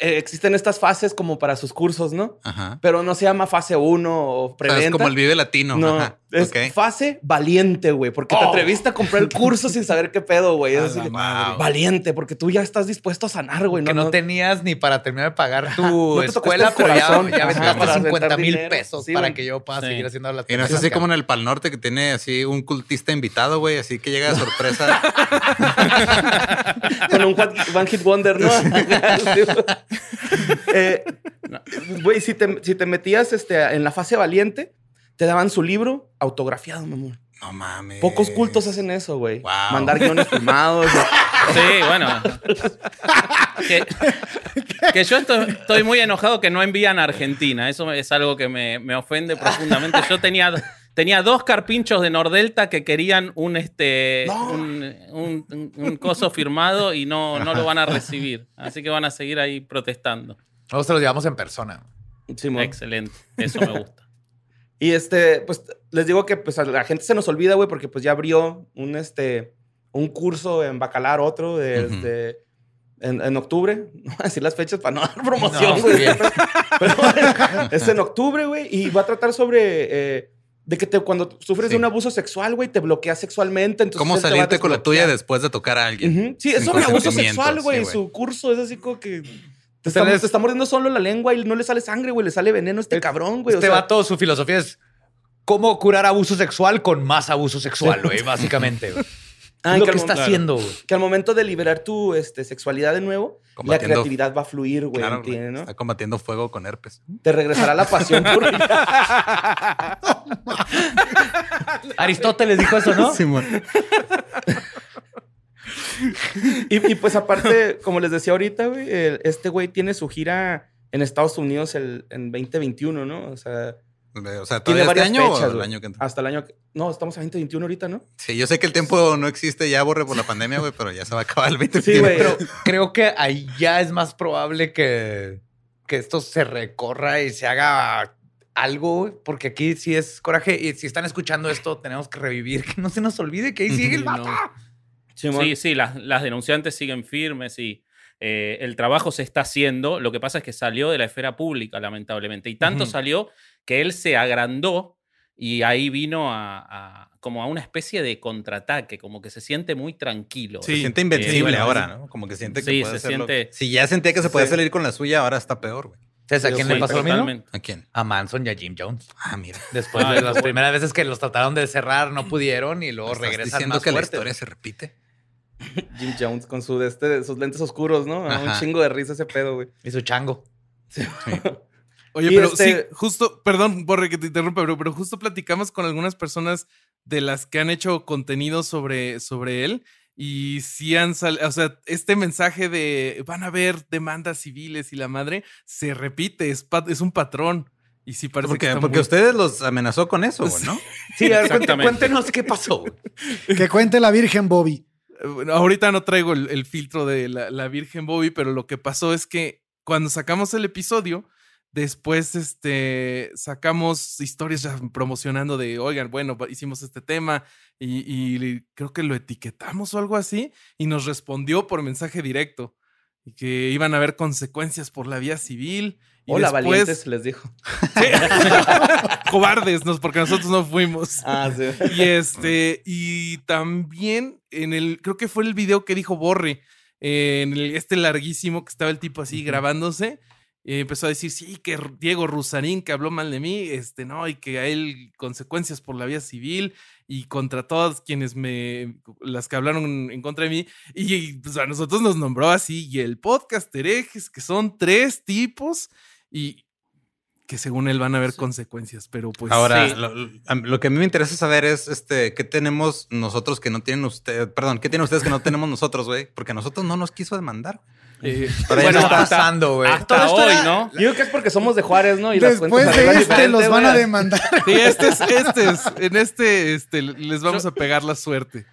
eh, existen estas fases como para sus cursos, ¿no? Ajá. Pero no se llama fase 1 o O sea, preventa. es como el Vive Latino. No, Ajá. es fase valiente, güey, porque te Oh. atreviste a comprar el curso sin saber qué pedo, güey. Es A así la de, madre. Valiente, porque tú ya estás dispuesto a sanar, güey. que no, tenías ni para terminar de pagar tu no escuela, el pero ya, corazón. ya para 50 aventar mil pesos Sí, para que yo pueda Sí. seguir haciendo las Y no es así como en el Pal Norte que tiene así un cultista invitado, güey, así que llega de sorpresa. Con un one, one hit wonder, ¿no? Eh, Güey, si te, si te metías este, en la fase valiente, te daban su libro autografiado, mamón. No mames. Pocos cultos hacen eso, güey. Wow. Mandar guiones firmados. Sí, bueno. que, que yo esto- estoy muy enojado que no envían a Argentina. Eso es algo que me, me ofende profundamente. Yo tenía, tenía dos carpinchos de Nordelta que querían un, este, No. un, un- un- un coso firmado y no, no lo van a recibir. Así que van a seguir ahí protestando. Nosotros te los llevamos en persona. Simón. Excelente. Eso me gusta. Y este, pues les digo que pues a la gente se nos olvida, güey, porque pues ya abrió un este un curso en Bacalar, otro de, este, en, en octubre. No voy a decir las fechas para no dar promoción, güey. Pero es en octubre, güey, y va a tratar sobre eh, de que te, cuando sufres Sí. de un abuso sexual, güey, te bloqueas sexualmente. Entonces ¿Cómo salirte con la tuya después de tocar a alguien? Sí, es sobre abuso sexual, güey. sí, güey. Su curso es así como que te está, Ustedes- te está mordiendo solo la lengua y no le sale sangre, güey. Le sale veneno a este cabrón, güey. o Este sea, vato, su filosofía es cómo curar abuso sexual con más abuso sexual, güey, básicamente. güey. Ah, Es lo que está haciendo, güey. que al momento de liberar tu este, sexualidad de nuevo, la creatividad va a fluir, güey. Está combatiendo fuego con herpes. Te regresará la pasión por... Aristóteles dijo eso, ¿no? Simón. y, y, pues aparte, como les decía ahorita, güey, el- este güey tiene su gira en Estados Unidos el, en 2021, ¿no? O sea, O sea, tiene ¿todavía este varias año fechas, o el año que entra? Hasta el año... que- No, estamos a 2021 ahorita, ¿no? Sí, yo sé que el tiempo no existe ya, borre por la pandemia, güey, pero ya se va a acabar el 20 Sí, güey. Pero creo que ahí ya es más probable que, que esto se recorra y se haga algo, porque aquí sí es coraje. Y si están escuchando esto, tenemos que revivir, que no se nos olvide que ahí sigue el no. Sí, sí, las, las denunciantes siguen firmes y eh, el trabajo se está haciendo. Lo que pasa es que salió de la esfera pública, lamentablemente. Y tanto salió que él se agrandó y ahí vino a, a- como a una especie de contraataque, como que se siente muy tranquilo. Se Sí. siente invencible Eh, bueno, ahora, ¿no? Como que siente que Sí, puede se hacerlo. siente- Si ya sentía que se podía Sí. salir con la suya, ahora está peor, güey. ¿Sabes a quién sí, le pasó lo mismo? ¿A quién? A Manson y a Jim Jones. Ah, mira. Después de las primeras veces que los trataron de cerrar, no pudieron y luego ¿Estás regresan diciendo más que la fuertes. historia se repite? Jim Jones con su, de este, sus lentes oscuros, ¿no? Ah, Un chingo de risa ese pedo, güey. Y su chango. Oye, Y pero este- sí, justo, perdón, Borre, que te interrumpa, pero, pero justo platicamos con algunas personas de las que han hecho contenido sobre, sobre él y sí han salido, o sea, este mensaje de van a haber demandas civiles y la madre se repite, es, pa- es un patrón. Y sí parece que Porque, está porque muy- ustedes los amenazó con eso, ¿no? Sí, a ver, cuéntenos qué pasó. Que cuente la Virgen Bobby. Ahorita no traigo el, filtro de la, Virgen Bobby, pero lo que pasó es que cuando sacamos el episodio, después este, sacamos historias promocionando de, oigan, bueno, hicimos este tema y, y creo que lo etiquetamos o algo así, y nos respondió por mensaje directo. Que iban a haber consecuencias por la vía civil. Y Hola, después, valientes, les dijo. cobardes, nos, porque nosotros no fuimos. Ah, sí. Y este, y también en el, creo que fue el video que dijo Borre, eh, en el- este larguísimo que estaba el tipo así grabándose, eh, empezó a decir, sí, que Diego Rusarín, que habló mal de mí, este, no, y que a él consecuencias por la vía civil y contra todas quienes me, las que hablaron en contra de mí, y pues a nosotros nos nombró así, y el podcast herejes, que son tres tipos, y que según él van a haber consecuencias, pero pues Ahora, sí. lo, lo que a mí me interesa saber es este qué tenemos nosotros que no tienen ustedes, perdón, qué tienen ustedes que no tenemos nosotros, güey, porque a nosotros no nos quiso demandar. eh, Bueno, no está hasta- pasando, güey? Hasta esto hoy, era- ¿no? Yo creo que es porque somos de Juárez, ¿no? Y las Después cuentas de este los van a demandar. sí, este es, este es, en este, este, les vamos a pegar la suerte.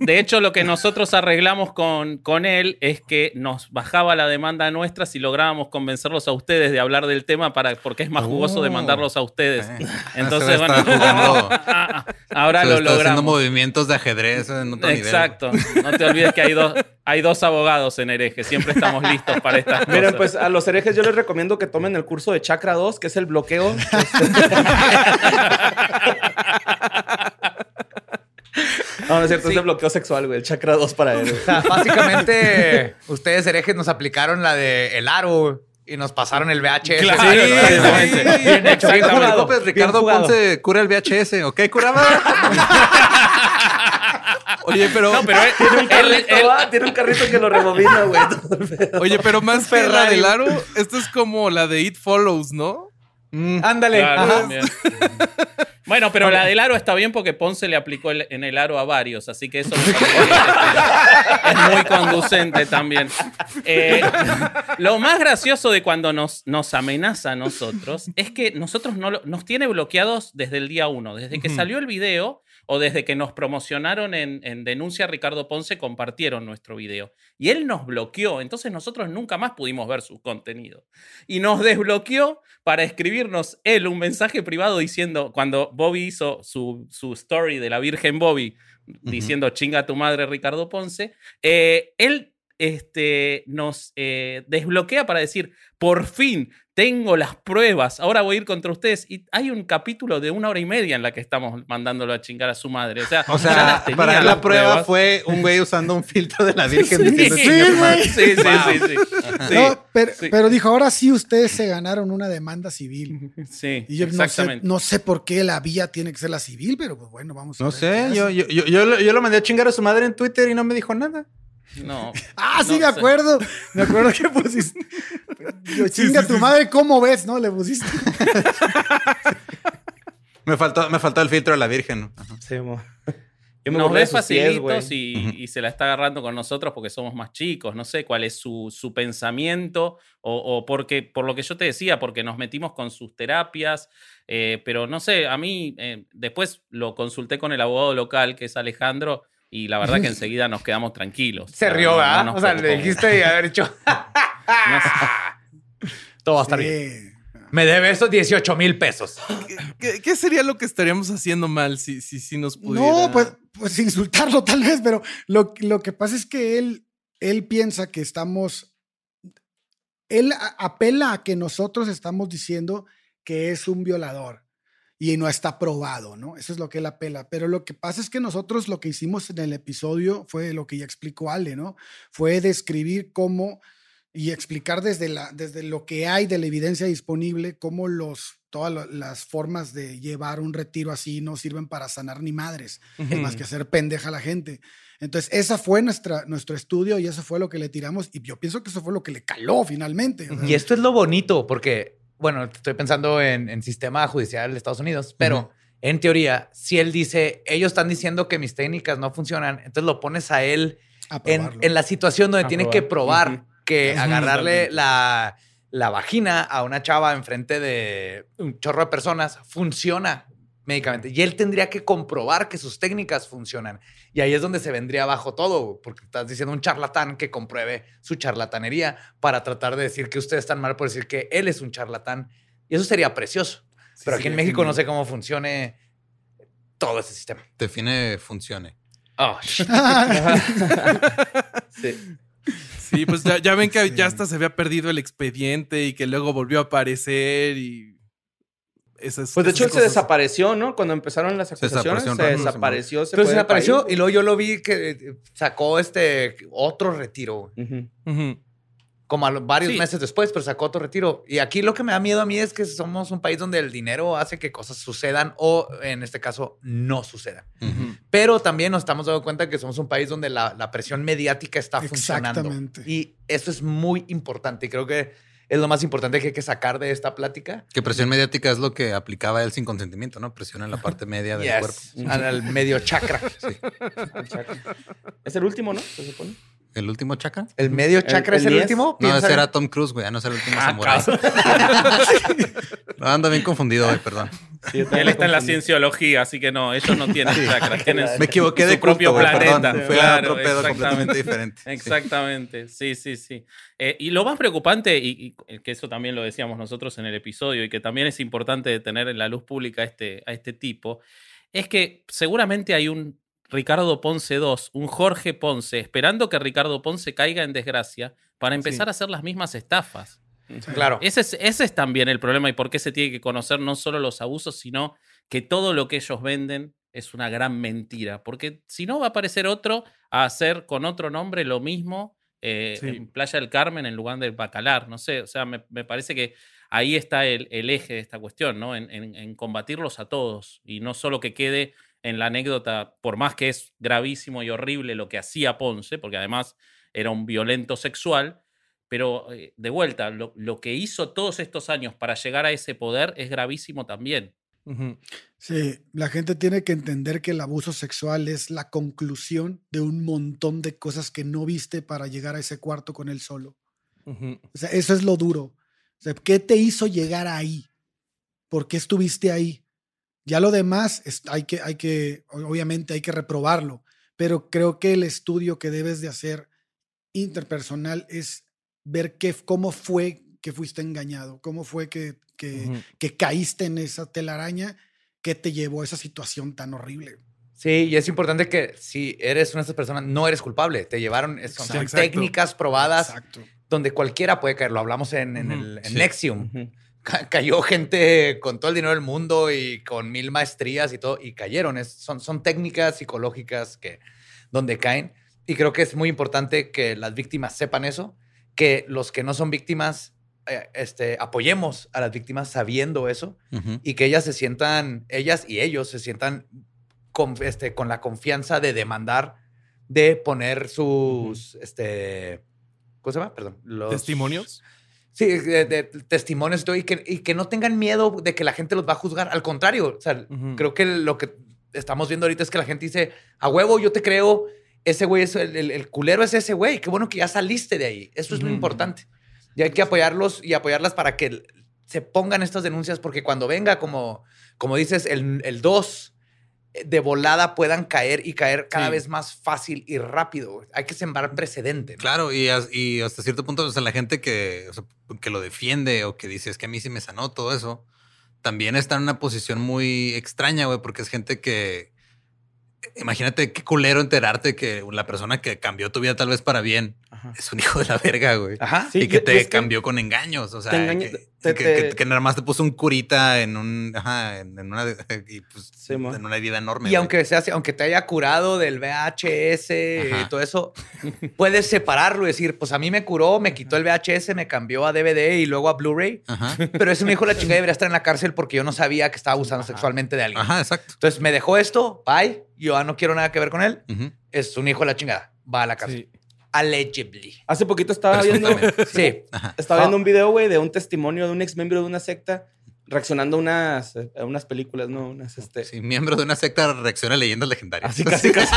De hecho, lo que nosotros arreglamos con, con él es que nos bajaba la demanda nuestra si lográbamos convencerlos a ustedes de hablar del tema para, porque es más jugoso Oh. demandarlos a ustedes. Eh, Entonces, se va a bueno, estar jugando. ahora Se lo está haciendo logramos. movimientos de ajedrez en otro nivel. Exacto. No te olvides que hay dos, hay dos abogados en hereje. Siempre estamos listos para estas cosas. Miren, pues a los herejes yo les recomiendo que tomen el curso de Chakra 2, que es el bloqueo. No, no es cierto, es el bloqueo sexual, güey. El Chakra 2 para él. güey. O sea, básicamente, ustedes herejes nos aplicaron la de el aro y nos pasaron el VHS. Claro, Sí, exactamente. sí, Bien hecho. Bien jugado, Ricardo. Ponce cura el VHS. ¿Ok, curaba? Oye, pero, No, pero él, Tiene un carrito. Tiene un carrito que lo rebobina, güey. oye, pero más Ferrari. del aro, esto es como la de It Follows, ¿no? Mm, Ándale. Claro. Bueno, pero la del aro está bien porque Ponce le aplicó el- en el aro a varios, así que eso es muy conducente también. Eh, lo más gracioso de cuando nos, nos amenaza a nosotros es que nosotros no nos tiene bloqueados desde el día uno, desde que salió el video o desde que nos promocionaron en, en Denuncia Ricardo Ponce, compartieron nuestro video. Y él nos bloqueó, entonces nosotros nunca más pudimos ver su contenido. Y nos desbloqueó para escribirnos él un mensaje privado diciendo, cuando Bobby hizo su, su story de la Virgen Bobby, diciendo chinga a tu madre Ricardo Ponce, eh, él este, nos eh, desbloquea para decir, por fin tengo las pruebas, ahora voy a ir contra ustedes. Y hay un capítulo de una hora y media en la que estamos mandándolo a chingar a su madre. O sea, O sea, para la prueba pruebas. fue un güey usando un filtro de la Virgen. Sí, diciendo, sí, sí, sí, sí, sí. Sí, No, pero, sí. pero dijo, ahora sí ustedes se ganaron una demanda civil. sí, Y yo no sé, exactamente. no sé por qué la vía tiene que ser la civil, pero pues bueno, vamos a No ver sé, yo, yo, yo lo- yo lo mandé a chingar a su madre en Twitter y no me dijo nada. No. Ah, sí, No me sé. acuerdo. Me acuerdo que pusiste. Yo, chinga tu madre, ¿cómo ves? ¿No? Le pusiste. Me faltó, me faltó el filtro de la Virgen. Ajá. Sí, mo. Yo me Nos ve sus pies, güey. facilitos y, y se la está agarrando con nosotros porque somos más chicos. No sé cuál es su, su pensamiento o, o porque, por lo que yo te decía, porque nos metimos con sus terapias. eh, pero no sé, a mí eh, después lo consulté con el abogado local, que es Alejandro, y la verdad que enseguida nos quedamos tranquilos. Se O sea, rió, no- no ¿verdad? nos o sea, le dijiste y haber dicho. No sé. Todo va a estar bien. Me debe esos 18 mil pesos. ¿Qué, qué sería lo que estaríamos haciendo mal si, si, si nos pudiera? No, pues, pues insultarlo tal vez, pero lo, lo que pasa es que él, él piensa que estamos. Él a- apela a que nosotros estamos diciendo que es un violador y no está probado, ¿no? Eso es lo que él apela. Pero lo que pasa es que nosotros lo que hicimos en el episodio fue lo que ya explicó Ale, ¿no? Fue describir cómo y explicar desde, la, desde lo que hay de la evidencia disponible, cómo los, todas las formas de llevar un retiro así no sirven para sanar ni madres, es más que hacer pendeja a la gente. Entonces, esa fue nuestra, nuestro estudio y eso fue lo que le tiramos y yo pienso que eso fue lo que le caló finalmente. Y esto es lo bonito, porque, bueno, estoy pensando en, en sistema judicial de Estados Unidos, pero en teoría, si él dice, ellos están diciendo que mis técnicas no funcionan, entonces lo pones a él a en, la situación donde A tiene probar. que probar que agarrarle la, la vagina a una chava enfrente de un chorro de personas funciona médicamente. Y él tendría que comprobar que sus técnicas funcionan. Y ahí es donde se vendría abajo todo, porque estás diciendo un charlatán que compruebe su charlatanería para tratar de decir que ustedes están mal por decir que él es un charlatán. Y eso sería precioso. Pero aquí en México no sé cómo funcione todo ese sistema. Define funcione. Sí. Sí, pues ya, ya ven que Sí. ya hasta se había perdido el expediente y que luego volvió a aparecer y. Esas, Pues de hecho él esas se cosas. desapareció, ¿no? Cuando empezaron las acusaciones, desapareció se desapareció. se Pero fue se del apareció país, y luego yo lo vi que eh, sacó este otro retiro. como a varios Sí. meses después, pero sacó otro retiro. Y aquí lo que me da miedo a mí es que somos un país donde el dinero hace que cosas sucedan o, en este caso, no sucedan. Pero también nos estamos dando cuenta que somos un país donde la, la presión mediática está funcionando. Exactamente. Y eso es muy importante. Y creo que es lo más importante que hay que sacar de esta plática. Que presión mediática es lo que aplicaba él sin consentimiento, ¿no? Presión en la parte media del Yes. cuerpo. Al, al medio chakra. Es el último, ¿no? Se supone. ¿El último chakra? ¿El medio chakra el es el último? No, ese era Tom Cruise, güey. Ya no es el último Ah. No, ando bien confundido hoy, perdón. Sí, Él está en la cienciología, así que no, ellos no tienen chakras, tienen su- Me equivoqué su de propio culto, planeta. perdón. Fue Claro, otro pedo completamente diferente. Sí. Exactamente, sí, sí, sí. Eh, y lo más preocupante, y, y que eso también lo decíamos nosotros en el episodio, y que también es importante de tener en la luz pública este, a este tipo, es que seguramente hay un Ricardo Ponce 2, un Jorge Ponce, esperando que Ricardo Ponce caiga en desgracia para empezar a hacer las mismas estafas. Claro. Ese es, ese es también el problema y por qué se tiene que conocer no solo los abusos, sino que todo lo que ellos venden es una gran mentira. Porque si no, va a aparecer otro a hacer con otro nombre lo mismo eh, Sí. en Playa del Carmen en lugar del Bacalar. No sé, o sea, me, me parece que ahí está el, el eje de esta cuestión, ¿no? En, en- en combatirlos a todos y no solo que quede en la anécdota, por más que es gravísimo y horrible lo que hacía Ponce, porque además era un violento sexual, pero eh, de vuelta, lo, lo que hizo todos estos años para llegar a ese poder es gravísimo también. Sí, la gente tiene que entender que el abuso sexual es la conclusión de un montón de cosas que no viste para llegar a ese cuarto con él solo. Ujú. O sea, eso es lo duro. O sea, ¿qué te hizo llegar ahí? ¿Por qué estuviste ahí? Ya lo demás es- hay que, hay que, obviamente hay que reprobarlo, pero creo que el estudio que debes de hacer interpersonal es ver qué, cómo fue que fuiste engañado, cómo fue que, que, caíste en esa telaraña que te llevó a esa situación tan horrible. Sí, y es importante que si eres una de estas personas, no eres culpable. Te llevaron, son, Exacto. técnicas probadas Exacto. donde cualquiera puede caer. Lo hablamos en, en el en sí. Nexium. Cayó gente con todo el dinero del mundo y con mil maestrías y todo, y cayeron. Es- son, son técnicas psicológicas que, donde caen. Y creo que es muy importante que las víctimas sepan eso, que los que no son víctimas, eh, este, apoyemos a las víctimas sabiendo eso y que ellas se sientan, ellas y ellos se sientan con, este, con la confianza de demandar, de poner sus, este, ¿cómo se llama? Perdón. Los, ¿Testimonios? Sí, de, de testimonios y todo, y que, y que no tengan miedo de que la gente los va a juzgar. Al contrario, o sea, Ujú. creo que lo que estamos viendo ahorita es que la gente dice, a huevo, yo te creo, ese güey es el, el- el culero es ese güey, qué bueno que ya saliste de ahí. Eso es lo importante. Y hay que apoyarlos y apoyarlas para que se pongan estas denuncias, porque cuando venga, como, como dices, el, el 2 de volada puedan caer y caer cada Sí. vez más fácil y rápido. Hay que sembrar precedente. ¿no? Claro, y, as- y hasta cierto punto, o sea, la gente que, o sea, que lo defiende o que dice es que a mí sí me sanó todo eso, también está en una posición muy extraña, güey, porque es gente que. Imagínate qué culero enterarte que la persona que cambió tu vida tal vez para bien Ajá. es un hijo de la verga, güey. Ajá. Sí, y que te que- cambió con engaños, o sea, te engaña- que, te- que- te- que- que nada más te puso un curita en un, ajá, en, en una, y pues, Sí, en una herida enorme. Y güey. aunque sea así, aunque te haya curado del VHS y todo eso, puedes separarlo y decir, pues a mí me curó, me quitó el VHS, me cambió a DVD y luego a Blu-ray. Ajá, Pero ese me dijo la chingada debería estar en la cárcel porque yo no sabía que estaba abusando sexualmente de alguien. ajá, exacto. Entonces me dejó esto, bye, yo ya no quiero nada que ver con él. Es un hijo de la chingada, va a la cárcel. Sí. Allegedly. Hace poquito estaba viendo. Sí. Estaba viendo Ah. un video, güey, de un testimonio de un ex miembro de una secta reaccionando a unas, a unas películas, ¿no? Unas, este... Sí, miembro de una secta reacciona a leyendas legendarias. Así casi, casi.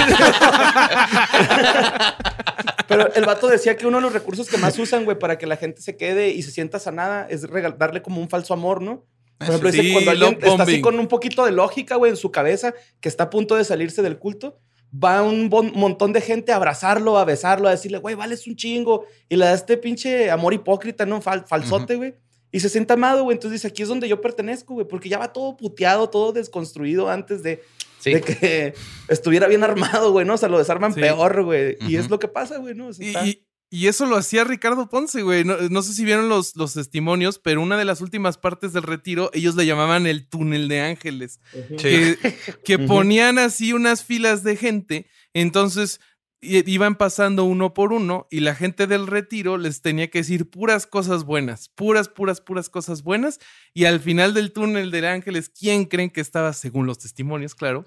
Pero el vato decía que uno de los recursos que más usan, güey, para que la gente se quede y se sienta sanada es darle como un falso amor, ¿no? Por ejemplo, dice cuando alguien está así con un poquito de lógica, güey, en su cabeza, que está a punto de salirse del culto, va un bon- montón de gente a abrazarlo, a besarlo, a decirle, güey, vales un chingo. Y le da este pinche amor hipócrita, ¿no? Fal- falsote, güey. Y se siente amado, güey. Entonces dice, aquí es donde yo pertenezco, güey, porque ya va todo puteado, todo desconstruido antes de, Sí. de que estuviera bien armado, güey, ¿no? O sea, lo desarman Sí. peor, güey. Y es lo que pasa, güey, ¿no? O sea, Y, está- y- y eso lo hacía Ricardo Ponce, güey. No, no sé si vieron los, los testimonios, pero una de las últimas partes del retiro, ellos le llamaban el túnel de ángeles. Que, que ponían así unas filas de gente. Entonces iban pasando uno por uno y la gente del retiro les tenía que decir puras cosas buenas, puras, puras, puras cosas buenas. Y al final del túnel de ángeles, ¿quién creen que estaba, según los testimonios, claro?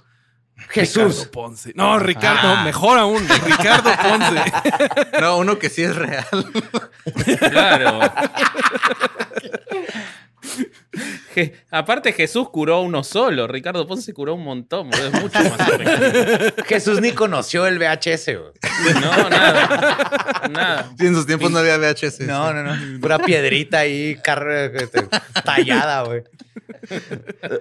Jesús. Ricardo Ponce. No, Ricardo, Ah. mejor aún, Ricardo Ponce. No, uno que sí es real. Claro. Je- aparte, Jesús curó uno solo. Ricardo Ponce curó un montón. Es mucho más. Jesús ni conoció el VHS, güey. No, nada. Nada. Sí, en sus tiempos no había VHS. No, no, no. Pura piedrita ahí, carro, este, tallada, güey.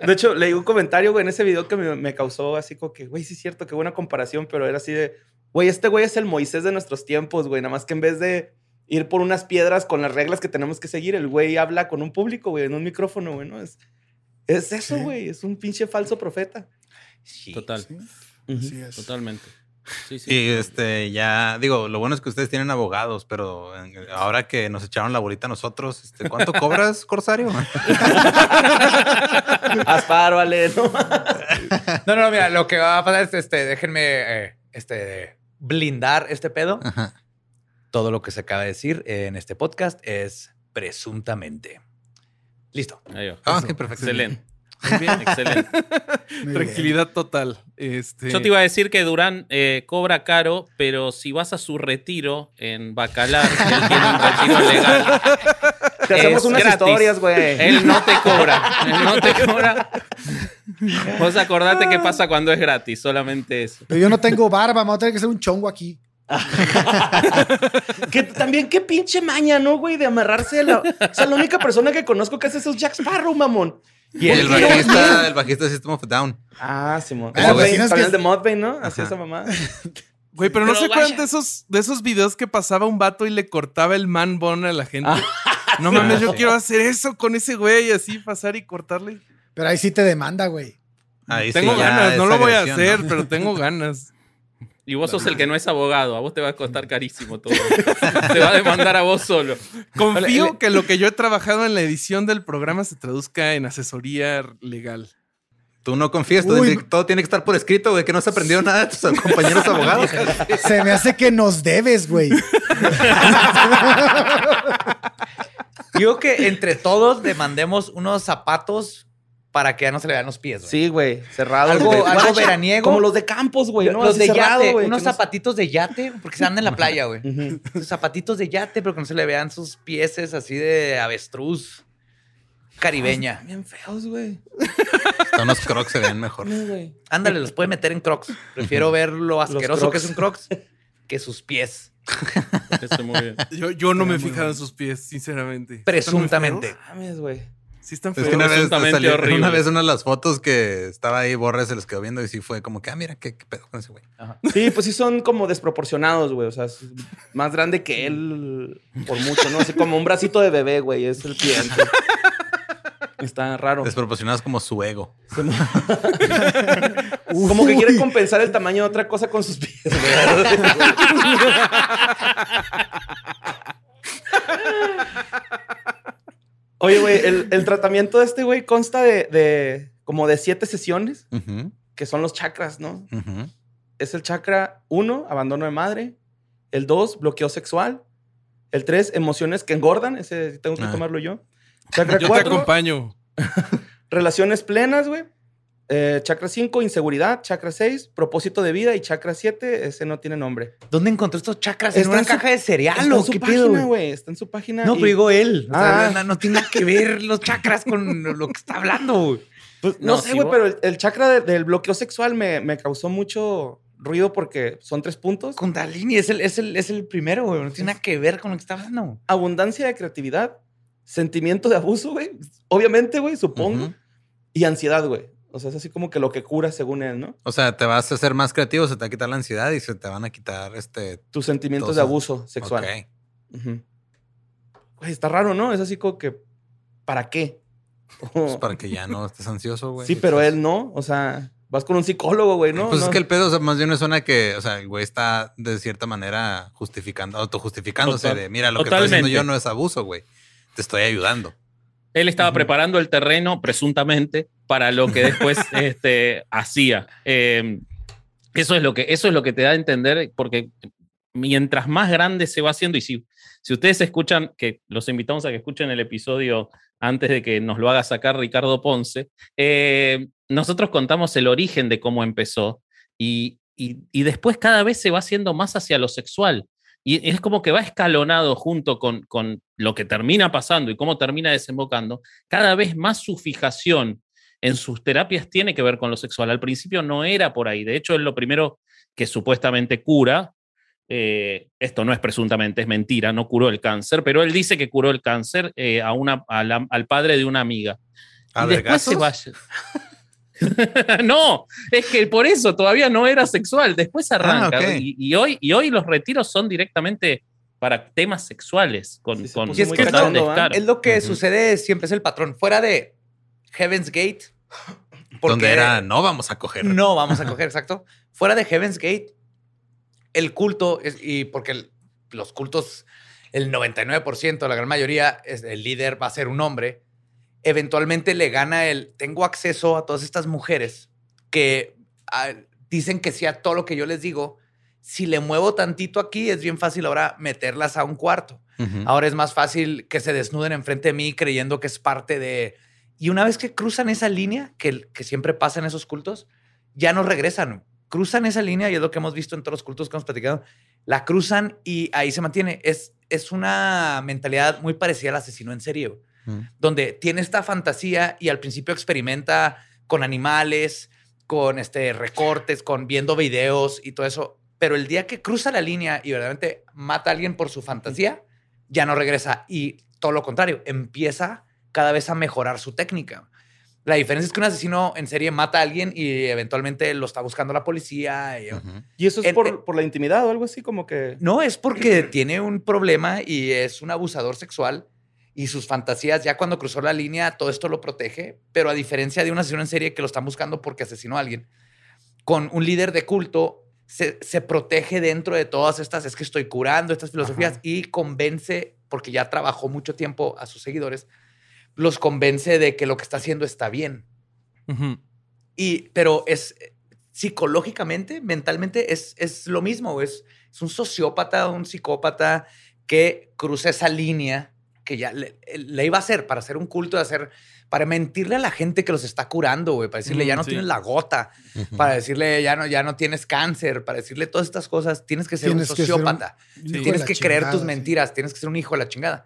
De hecho, leí un comentario, güey, en ese video que me, me causó así como que, güey, sí es cierto, qué buena comparación, pero era así de, güey, este güey es el Moisés de nuestros tiempos, güey, nada más que en vez de ir por unas piedras con las reglas que tenemos que seguir, el güey habla con un público, güey, en un micrófono, güey, ¿no? Es, es eso, Sí. güey, es un pinche falso profeta. Total. Sí, Ujú. así es. Totalmente. Sí, sí. Y este, ya, digo, lo bueno es que ustedes tienen abogados, pero ahora que nos echaron la bolita a nosotros, este, ¿cuánto cobras, Corsario? Haz paro, Ale, ¿no? No, no, mira, lo que va a pasar es, este, déjenme, eh, este, blindar este pedo. Ajá. Todo lo que se acaba de decir en este podcast es presuntamente. Listo. Ahí va. Ah, perfecto. Excelente. Muy bien, excelente. Muy bien. Tranquilidad total. Este, Yo te iba a decir que Durán eh, cobra caro, pero si vas a su retiro en Bacalar, él tiene un retiro legal, Te hacemos Es unas gratis. historias, güey. él no te cobra. Él no te cobra. Vos acordate qué pasa cuando es gratis, solamente eso. Pero yo no tengo barba, me voy a tener que hacer un chongo aquí. Que también qué pinche maña, ¿no, güey? De amarrarse a la... O sea, la única persona que conozco que hace eso es Jack Sparrow, mamón. Y el bajista, el bajista de System of a Down. Ah, Simón. Ah, tienes también que- de Mudvayne, ¿no? Hacía esa mamá. Güey, pero no Pero se acuerdan de esos, de esos videos que pasaba un vato y le cortaba el man bone a la gente. Ah, no mames, yo sí. quiero hacer eso con ese güey, así pasar y cortarle. Pero ahí sí te demanda, güey. Ahí sí, tengo ganas, no lo voy a hacer, ¿no? pero tengo ganas. Y vos sos el que no es abogado, a vos te va a costar carísimo todo. te va a demandar a vos solo. Confío Ole, que lo que yo he trabajado en la edición del programa se traduzca en asesoría legal. Tú no confías, Uy, todo, tiene que estar por escrito, güey, que no has aprendido nada de tus compañeros abogados. Se me hace que nos debes, güey. Yo que entre todos le mandemos unos zapatos para que ya no se le vean los pies, güey. Sí, güey. Cerrado. Algo- güey. algo Guacha, veraniego. Como los de Campos, güey. ¿no? los de cerrado, yate, güey, unos no- zapatitos de yate, porque se andan en la playa, güey. Zapatitos de yate, pero que no se le vean sus pieses así de avestruz caribeña. Bien feos, güey. Hasta unos crocs se ven mejor. No. Ándale, los puede meter en crocs. Prefiero ver lo asqueroso que es un crocs que sus pies. Eso muy bien. Yo, yo no me he fijado en sus pies, sinceramente. ¿Están muy Presuntamente. feos? Mames, güey. Sí están Es feos. que una vez, salió- horrible. una vez una de las fotos que estaba ahí, Borre se les quedó viendo y sí fue como que, ah, mira, qué, qué pedo con ese güey. Sí, pues sí son como desproporcionados, güey. O sea, es más grande que él por mucho, ¿no? Así como un bracito de bebé, güey. Es el pie. Está raro. Desproporcionados como su ego. Como que quiere compensar el tamaño de otra cosa con sus pies, güey. Oye, güey, el, el tratamiento de este güey consta de, de como de siete sesiones, que son los chakras, ¿no? Es el chakra 1, abandono de madre. El 2, bloqueo sexual. El 3, emociones que engordan. Ese tengo que Ah. tomarlo yo. Chakra Yo te 4, acompaño. relaciones plenas, güey. Eh, chakra 5, inseguridad. Chakra 6, propósito de vida. Y chakra 7, ese no tiene nombre. ¿Dónde encontró estos chakras? ¿En Está una en su- caja de cereal Está o en su qué página, güey? Está en su página. No, y- pero digo él. O sea, Ah. no, no tiene nada que ver los chakras con lo que está hablando, güey. Pues, no, No, sé, güey, pero el, el chakra de- del bloqueo sexual me, me causó mucho ruido porque son tres puntos. Kundalini es el, es el, es el primero, güey. No tiene nada que ver con lo que está hablando. Abundancia de creatividad, sentimiento de abuso, güey. Obviamente, güey, supongo. Y ansiedad, güey. O sea, es así como que lo que cura según él, ¿no? O sea, te vas a hacer más creativo, se te va a quitar la ansiedad y se te van a quitar este. Tus sentimientos de abuso sexual. Ok. Güey, está raro, ¿no? Es así como que, ¿para qué? Pues para que ya no estés ansioso, güey. sí, pero él no. O sea, vas con un psicólogo, güey, ¿no? Pues No. es que el pedo, o sea, más bien me suena que, o sea, el güey está de cierta manera justificando, autojustificándose Total- de, mira, lo que estoy haciendo yo no es abuso, güey. Te estoy ayudando. Él estaba preparando el terreno, presuntamente, para lo que después este, hacía. Eh, eso, es lo que, eso es lo que te da a entender, porque mientras más grande se va haciendo, y si, si ustedes escuchan, que los invitamos a que escuchen el episodio antes de que nos lo haga sacar Ricardo Ponce, eh, nosotros contamos el origen de cómo empezó. y, y, y después cada vez se va haciendo más hacia lo sexual. Y es como que va escalonado junto con, con lo que termina pasando y cómo termina desembocando. Cada vez más su fijación en sus terapias tiene que ver con lo sexual. Al principio no era por ahí. De hecho, es lo primero que supuestamente cura. Eh, esto no es presuntamente, es mentira, no curó el cáncer, pero él dice que curó el cáncer eh, a una, a la- al padre de una amiga. ¿A Y después se vaya. no, es que por eso todavía no era sexual. Después arranca. ok. y, y hoy, y hoy los retiros son directamente para temas sexuales. Con, Sí, se con puso Y es que es lo, ¿ah? es lo que sucede siempre, es el patrón. Fuera de Heaven's Gate. Donde era, no vamos a coger. No vamos a coger, exacto. Fuera de Heaven's Gate, el culto, es, y porque el- los cultos, el 99%, la gran mayoría, es, el líder va a ser un hombre, eventualmente le gana el, tengo acceso a todas estas mujeres que dicen que sí a todo lo que yo les digo. Si le muevo tantito aquí, es bien fácil ahora meterlas a un cuarto. Ahora es más fácil que se desnuden enfrente de mí creyendo que es parte de... Y una vez que cruzan esa línea, que, que siempre pasa en esos cultos, ya no regresan. Cruzan esa línea y es lo que hemos visto en todos los cultos que hemos platicado. La cruzan y ahí se mantiene. Es, es una mentalidad muy parecida al asesino en serie, Mm. donde tiene esta fantasía y al principio experimenta con animales, con este, recortes, con viendo videos y todo eso. Pero el día que cruza la línea y verdaderamente mata a alguien por su fantasía, ya no regresa. Y todo lo contrario, empieza cada vez a mejorar su técnica. La diferencia es que un asesino en serie mata a alguien y eventualmente lo está buscando la policía. y- Ujú. ¿Y eso es En- por, en- por la intimidad o algo así? Como que. No, es porque tiene un problema y es un abusador sexual y sus fantasías, ya cuando cruzó la línea, todo esto lo protege, pero a diferencia de un asesino en serie que lo están buscando porque asesinó a alguien, con un líder de culto se, se protege dentro de todas estas, es que estoy curando estas filosofías Ajá. y convence, porque ya trabajó mucho tiempo a sus seguidores, los convence de que lo que está haciendo está bien. Y, pero es psicológicamente, mentalmente, es, es lo mismo. Es, es un sociópata, un psicópata que cruza esa línea que ya le, le iba a hacer para hacer un culto, de hacer, para mentirle a la gente que los está curando, güey, para decirle, Mm, ya no sí. tienes la gota, para decirle, ya no, ya no tienes cáncer, para decirle todas estas cosas, tienes que ser Tienes un que ser un sociópata. Tienes que creer chingada, tus sí. mentiras, tienes que ser un hijo de la chingada.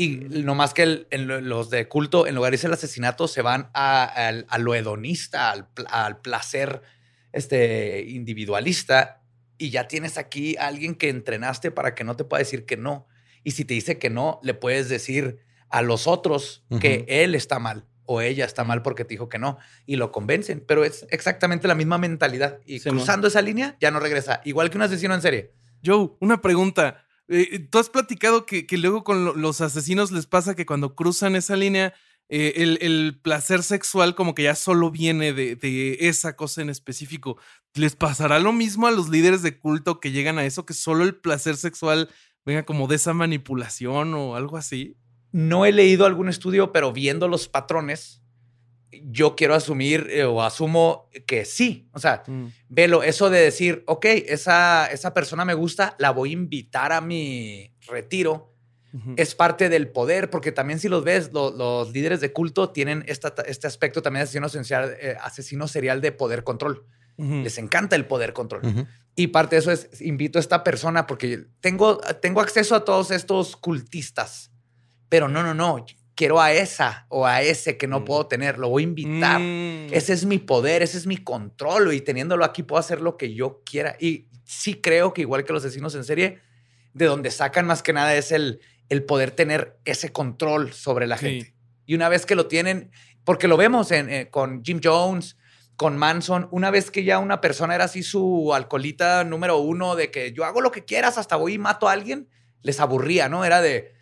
Y no más que el- en lo- los de culto, en lugar de irse al asesinato, se van a, al- a lo hedonista, al, al placer este, individualista. Y ya tienes aquí a alguien que entrenaste para que no te pueda decir que no. Y si te dice que no, le puedes decir a los otros que él está mal o ella está mal porque te dijo que no. Y lo convencen. Pero es exactamente la misma mentalidad. Y Sí, cruzando esa línea, ya no regresa. Igual que un asesino en serie. Joe, una pregunta. Eh, Tú has platicado que, que luego con lo- los asesinos les pasa que cuando cruzan esa línea, eh, el, el placer sexual como que ya solo viene de, de esa cosa en específico. ¿Les pasará lo mismo a los líderes de culto que llegan a eso, que solo el placer sexual venga como de esa manipulación o algo así? No he leído algún estudio, pero viendo los patrones, yo quiero asumir eh, o asumo que sí. O sea, Mm. velo, eso de decir, ok, esa, esa persona me gusta, la voy a invitar a mi retiro, es parte del poder, porque también si los ves, lo- los líderes de culto tienen esta- este aspecto también de asesino serial, eh, asesino serial de poder control. Les encanta el poder control. Y parte de eso es, invito a esta persona porque tengo, tengo acceso a todos estos cultistas, pero no, no, no, quiero a esa o a ese que no Mm. puedo tener, lo voy a invitar. Mm. Ese es mi poder, ese es mi control y teniéndolo aquí puedo hacer lo que yo quiera. Y sí creo que igual que los asesinos en serie, de donde sacan más que nada es el, el poder tener ese control sobre la Sí. gente. Y una vez que lo tienen, porque lo vemos en, eh, con Jim Jones, con Manson, una vez que ya una persona era así su alcoholita número uno de que yo hago lo que quieras, hasta voy y mato a alguien, les aburría, ¿no? Era de,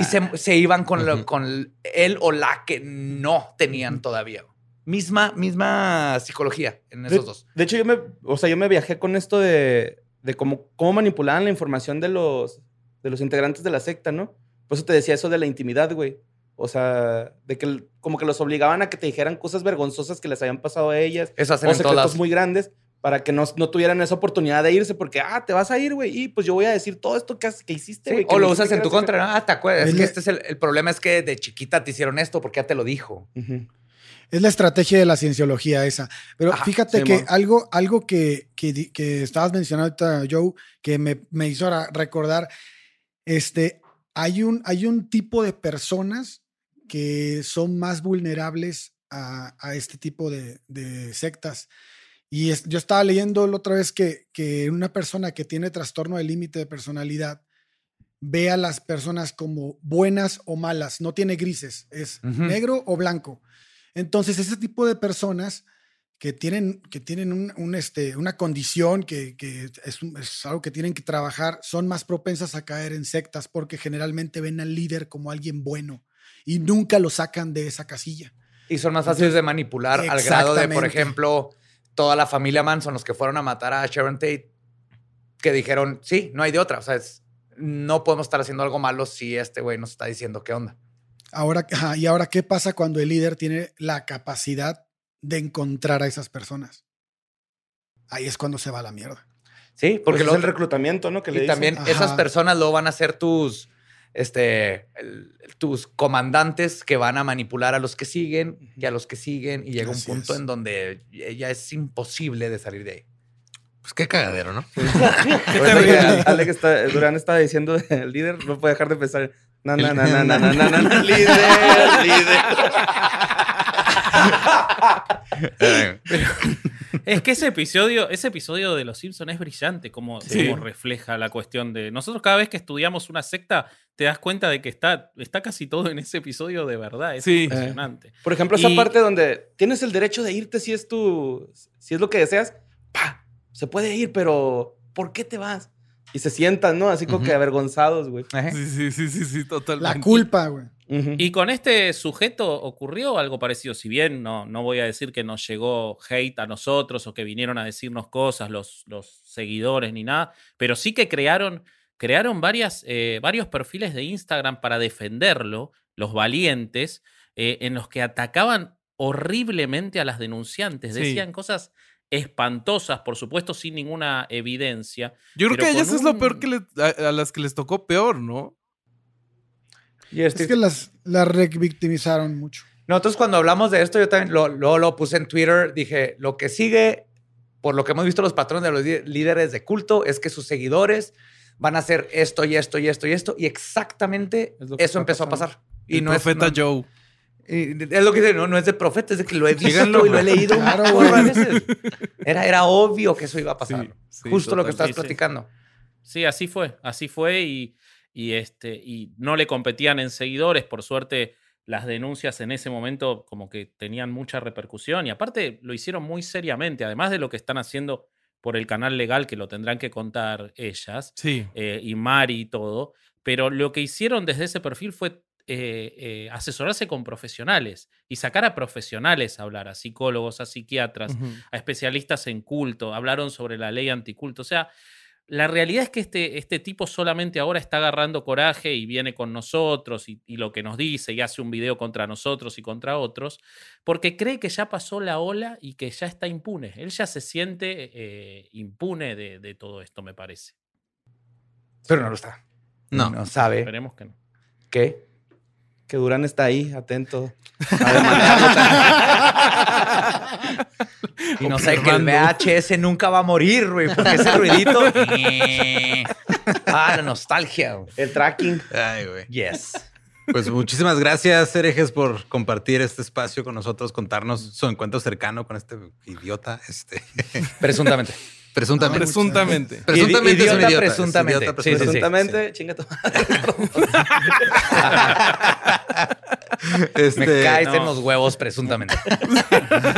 y se, se iban con, lo- con él o la que no tenían todavía. Misma, misma psicología en esos de, dos. de hecho, yo me, o sea, yo me viajé con esto de, de cómo, cómo manipulaban la información de los, de los integrantes de la secta, ¿no? Por eso te decía eso de la intimidad, güey. O sea, de que como que los obligaban a que te dijeran cosas vergonzosas que les habían pasado a ellas hacen o todas secretos muy grandes para que no, no tuvieran esa oportunidad de irse porque, ah, te vas a ir, güey, y pues yo voy a decir todo esto que, has- que hiciste, güey. o lo usas en tu contra, ¿no? Ah, te acuerdas. Es que este es el, el problema es que de chiquita te hicieron esto porque ya te lo dijo. Es la estrategia de la cienciología esa. Pero Ajá, fíjate sí, que algo, algo que, que, que estabas mencionando, ahorita, Joe, que me, me hizo recordar, este, hay un, hay un tipo de personas que son más vulnerables a, a este tipo de, de sectas. Y es- yo estaba leyendo la otra vez que, que una persona que tiene trastorno de límite de personalidad ve a las personas como buenas o malas, no tiene grises, es negro o blanco. Entonces, ese tipo de personas que tienen, que tienen un, un, este, una condición que, que es, un- es algo que tienen que trabajar, son más propensas a caer en sectas porque generalmente ven al líder como alguien bueno y nunca lo sacan de esa casilla. Y son más fáciles de manipular al grado de, por ejemplo, toda la familia Manson, los que fueron a matar a Sharon Tate, que dijeron, sí, no hay de otra. O sea, es- no podemos estar haciendo algo malo si este güey nos está diciendo qué onda. Ahora, y ahora, ¿qué pasa cuando el líder tiene la capacidad de encontrar a esas personas? Ahí es cuando se va a la mierda. Sí, Porque porque es lo- el reclutamiento, ¿no? Que le y dicen. también Ajá. esas personas luego van a ser tus, este, el, tus comandantes que van a manipular a los que siguen y a los que siguen y llega Así un punto es. en donde e, ya es imposible de salir de ahí. Pues qué cagadero, ¿no? Alex está, Durán estaba diciendo el líder, no puede dejar de pensar. Na, na, na, na, na, na, na, na, líder, líder. Pero, es que ese episodio, ese episodio de Los Simpsons es brillante, como, Sí. como refleja la cuestión de. Nosotros, cada vez que estudiamos una secta, te das cuenta de que está, está casi todo en ese episodio de verdad. Es Sí. impresionante. Por ejemplo, esa Y- parte donde tienes el derecho de irte si es tu, si es lo que deseas, pa, se puede ir, pero ¿por qué te vas? Y se sientan, ¿no? Así como que avergonzados, güey. Sí, sí, sí, sí, sí, totalmente. La culpa, güey. Y con este sujeto ocurrió algo parecido. Si bien no, no voy a decir que nos llegó hate a nosotros o que vinieron a decirnos cosas los, los seguidores ni nada, pero sí que crearon, crearon varias, eh, varios perfiles de Instagram para defenderlo, los valientes, eh, en los que atacaban horriblemente a las denunciantes. Sí. Decían cosas espantosas, por supuesto, sin ninguna evidencia. Yo creo que a ellas es lo peor que a las que les tocó peor, ¿no? Y este- Es que las, las revictimizaron mucho. Nosotros cuando hablamos de esto, yo también lo, lo, lo puse en Twitter, dije, lo que sigue, por lo que hemos visto los patrones de los lí- líderes de culto, es que sus seguidores van a hacer esto y esto y esto y esto, y exactamente Es eso empezó a pasando. pasar. Y el no profeta es, no- Joe. y es lo que dice, no, no es de profeta, es de que lo he visto Síganlo, y lo he leído Claro, un chorro de güey. veces. Era, era obvio que eso iba a pasar. Sí, sí, Justo lo que total. estás Sí, sí. platicando. Sí, así fue, así fue y, y, este, y no le competían en seguidores, por suerte las denuncias en ese momento como que tenían mucha repercusión y aparte lo hicieron muy seriamente, además de lo que están haciendo por el canal legal que lo tendrán que contar ellas Sí. eh, y Mari y todo, pero lo que hicieron desde ese perfil fue eh, eh, asesorarse con profesionales y sacar a profesionales a hablar, a psicólogos, a psiquiatras, a especialistas en culto, hablaron sobre la ley anticulto. O sea, la realidad es que este, este tipo solamente ahora está agarrando coraje y viene con nosotros y, y lo que nos dice y hace un video contra nosotros y contra otros, porque cree que ya pasó la ola y que ya está impune. Él ya se siente eh, impune de, de todo esto, me parece. Pero no lo está. No. No sabe Esperemos que no. qué. Que Durán está ahí, atento. Y no sabe que el VHS nunca va a morir, güey, porque ese ruidito. ah, la nostalgia. güey. El tracking. Ay, güey. Yes. Pues muchísimas gracias, Herejes, por compartir este espacio con nosotros, contarnos su encuentro cercano con este idiota, este, Presuntamente. presuntamente. Presuntamente. Presuntamente es un Idiota idiota. es presuntamente. idiota Sí, sí, sí. Presuntamente, chinga tu Este, Me caes no. en los huevos, presuntamente.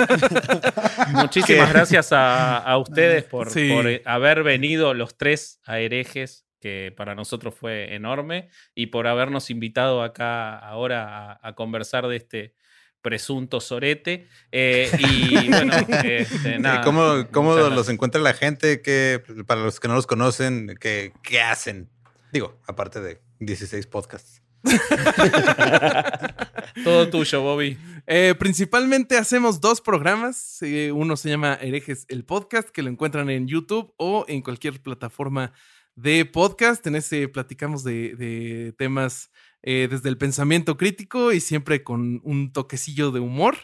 Muchísimas gracias a, a ustedes por, Sí. por, eh, haber venido los tres a herejes, que para nosotros fue enorme, y por habernos invitado acá ahora a, a conversar de este presunto sorete. Eh, y bueno, este, nada. ¿Cómo, cómo los encuentra la gente? Que, para los que no los conocen, ¿qué, qué hacen? Digo, aparte de 16 podcasts. Todo tuyo, Bobby. Eh, principalmente hacemos dos programas. Uno se llama Herejes el Podcast, que lo encuentran en YouTube o en cualquier plataforma de podcast. En ese platicamos de, de temas eh, desde el pensamiento crítico y siempre con un toquecillo de humor.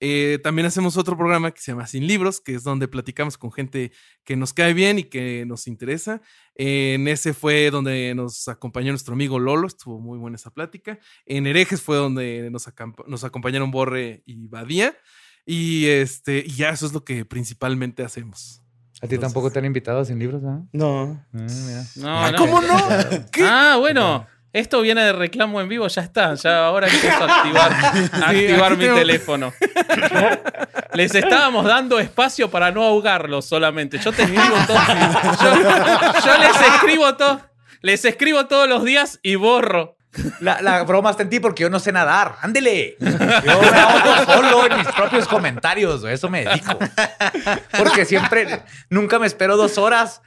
Eh, también hacemos otro programa que se llama Sin Libros, que es donde platicamos con gente que nos cae bien y que nos interesa. en ese fue donde nos acompañó nuestro amigo Lolo, estuvo muy buena esa plática. En Herejes fue donde nos, nos acompañaron Borre y Badía. Y este, y ya eso es lo que principalmente hacemos. A ti tampoco te han invitado sin libros, ¿ah? No. mira. No, no. ¿Cómo no? ¿Qué? Ah, bueno. Esto viene de reclamo en vivo, ya está. Ya ahora empiezo a activar, a activar aquí mi tengo- teléfono. Les estábamos dando espacio para no ahogarlos solamente. Yo te escribo todo. Yo, yo les escribo todo. Les escribo todos los días y borro. La, la broma está en ti porque yo no sé nadar. Ándele. Yo me ahogo solo en mis propios comentarios. Eso me dedico. Porque siempre, nunca me espero dos horas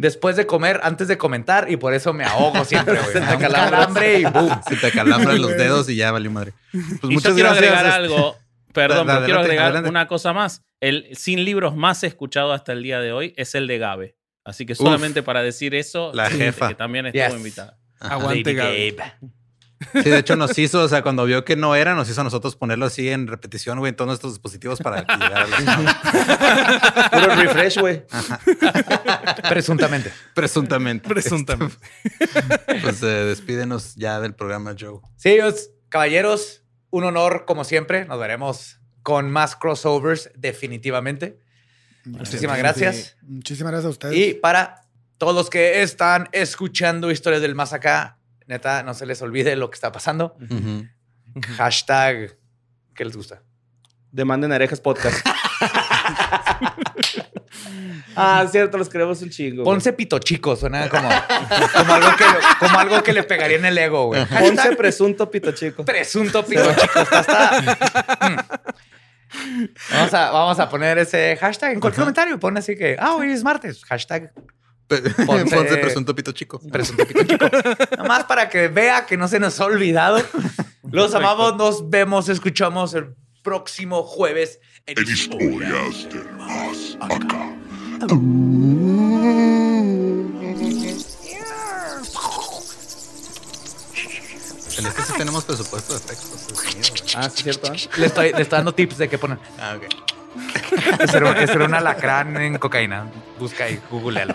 después de comer, antes de comentar, y por eso me ahogo siempre. güey. Da un calambre y boom. Se te calambran los dedos y ya valió madre. Pues y muchas yo quiero gracias. agregar este, algo. Perdón, Da- pero quiero agregar adelante. una cosa más. El sin libros más escuchado hasta el día de hoy es el de Gabe. Así que solamente para decir eso, La jefa. que también estuvo Yes. invitada. Aguante, Gaby. Gabe. Sí, de hecho nos hizo, o sea, cuando vio que no era, nos hizo a nosotros ponerlo así en repetición, güey, en todos nuestros dispositivos para a los- Puro refresh, güey. Presuntamente. presuntamente. Presuntamente. Pues eh, despídenos ya del programa, Joe. Sí, os- caballeros, un honor como siempre. Nos veremos con más crossovers definitivamente. Muchísimas gracias. Muchísimas gracias a ustedes. Y para todos los que están escuchando historias del más acá, neta, no se les olvide lo que está pasando. Ujú. Hashtag, ¿qué les gusta? Demanden herejes podcast. ah, cierto, los queremos un chingo. güey. Ponce pito chico, suena como, como, algo que, como algo que le pegaría en el ego, güey. Ponce presunto pito chico. Presunto pito chico. Está, está- Mm. Vamos, a, vamos a poner ese hashtag en cualquier comentario. Pon así que, ah, hoy es martes. Hashtag Ponce- Ponce presunto pito chico. presunto pito chico. Nomás para que vea que no se nos ha olvidado. Los amamos, nos vemos, escuchamos el próximo jueves en En historias del más acá. En este sí tenemos presupuesto de efectos. de sonido. Ah, sí, es cierto. ¿eh? Le estoy, le estoy dando tips de qué poner. Ah, ok. Ese era, un alacrán en cocaína. Busca y googlealo.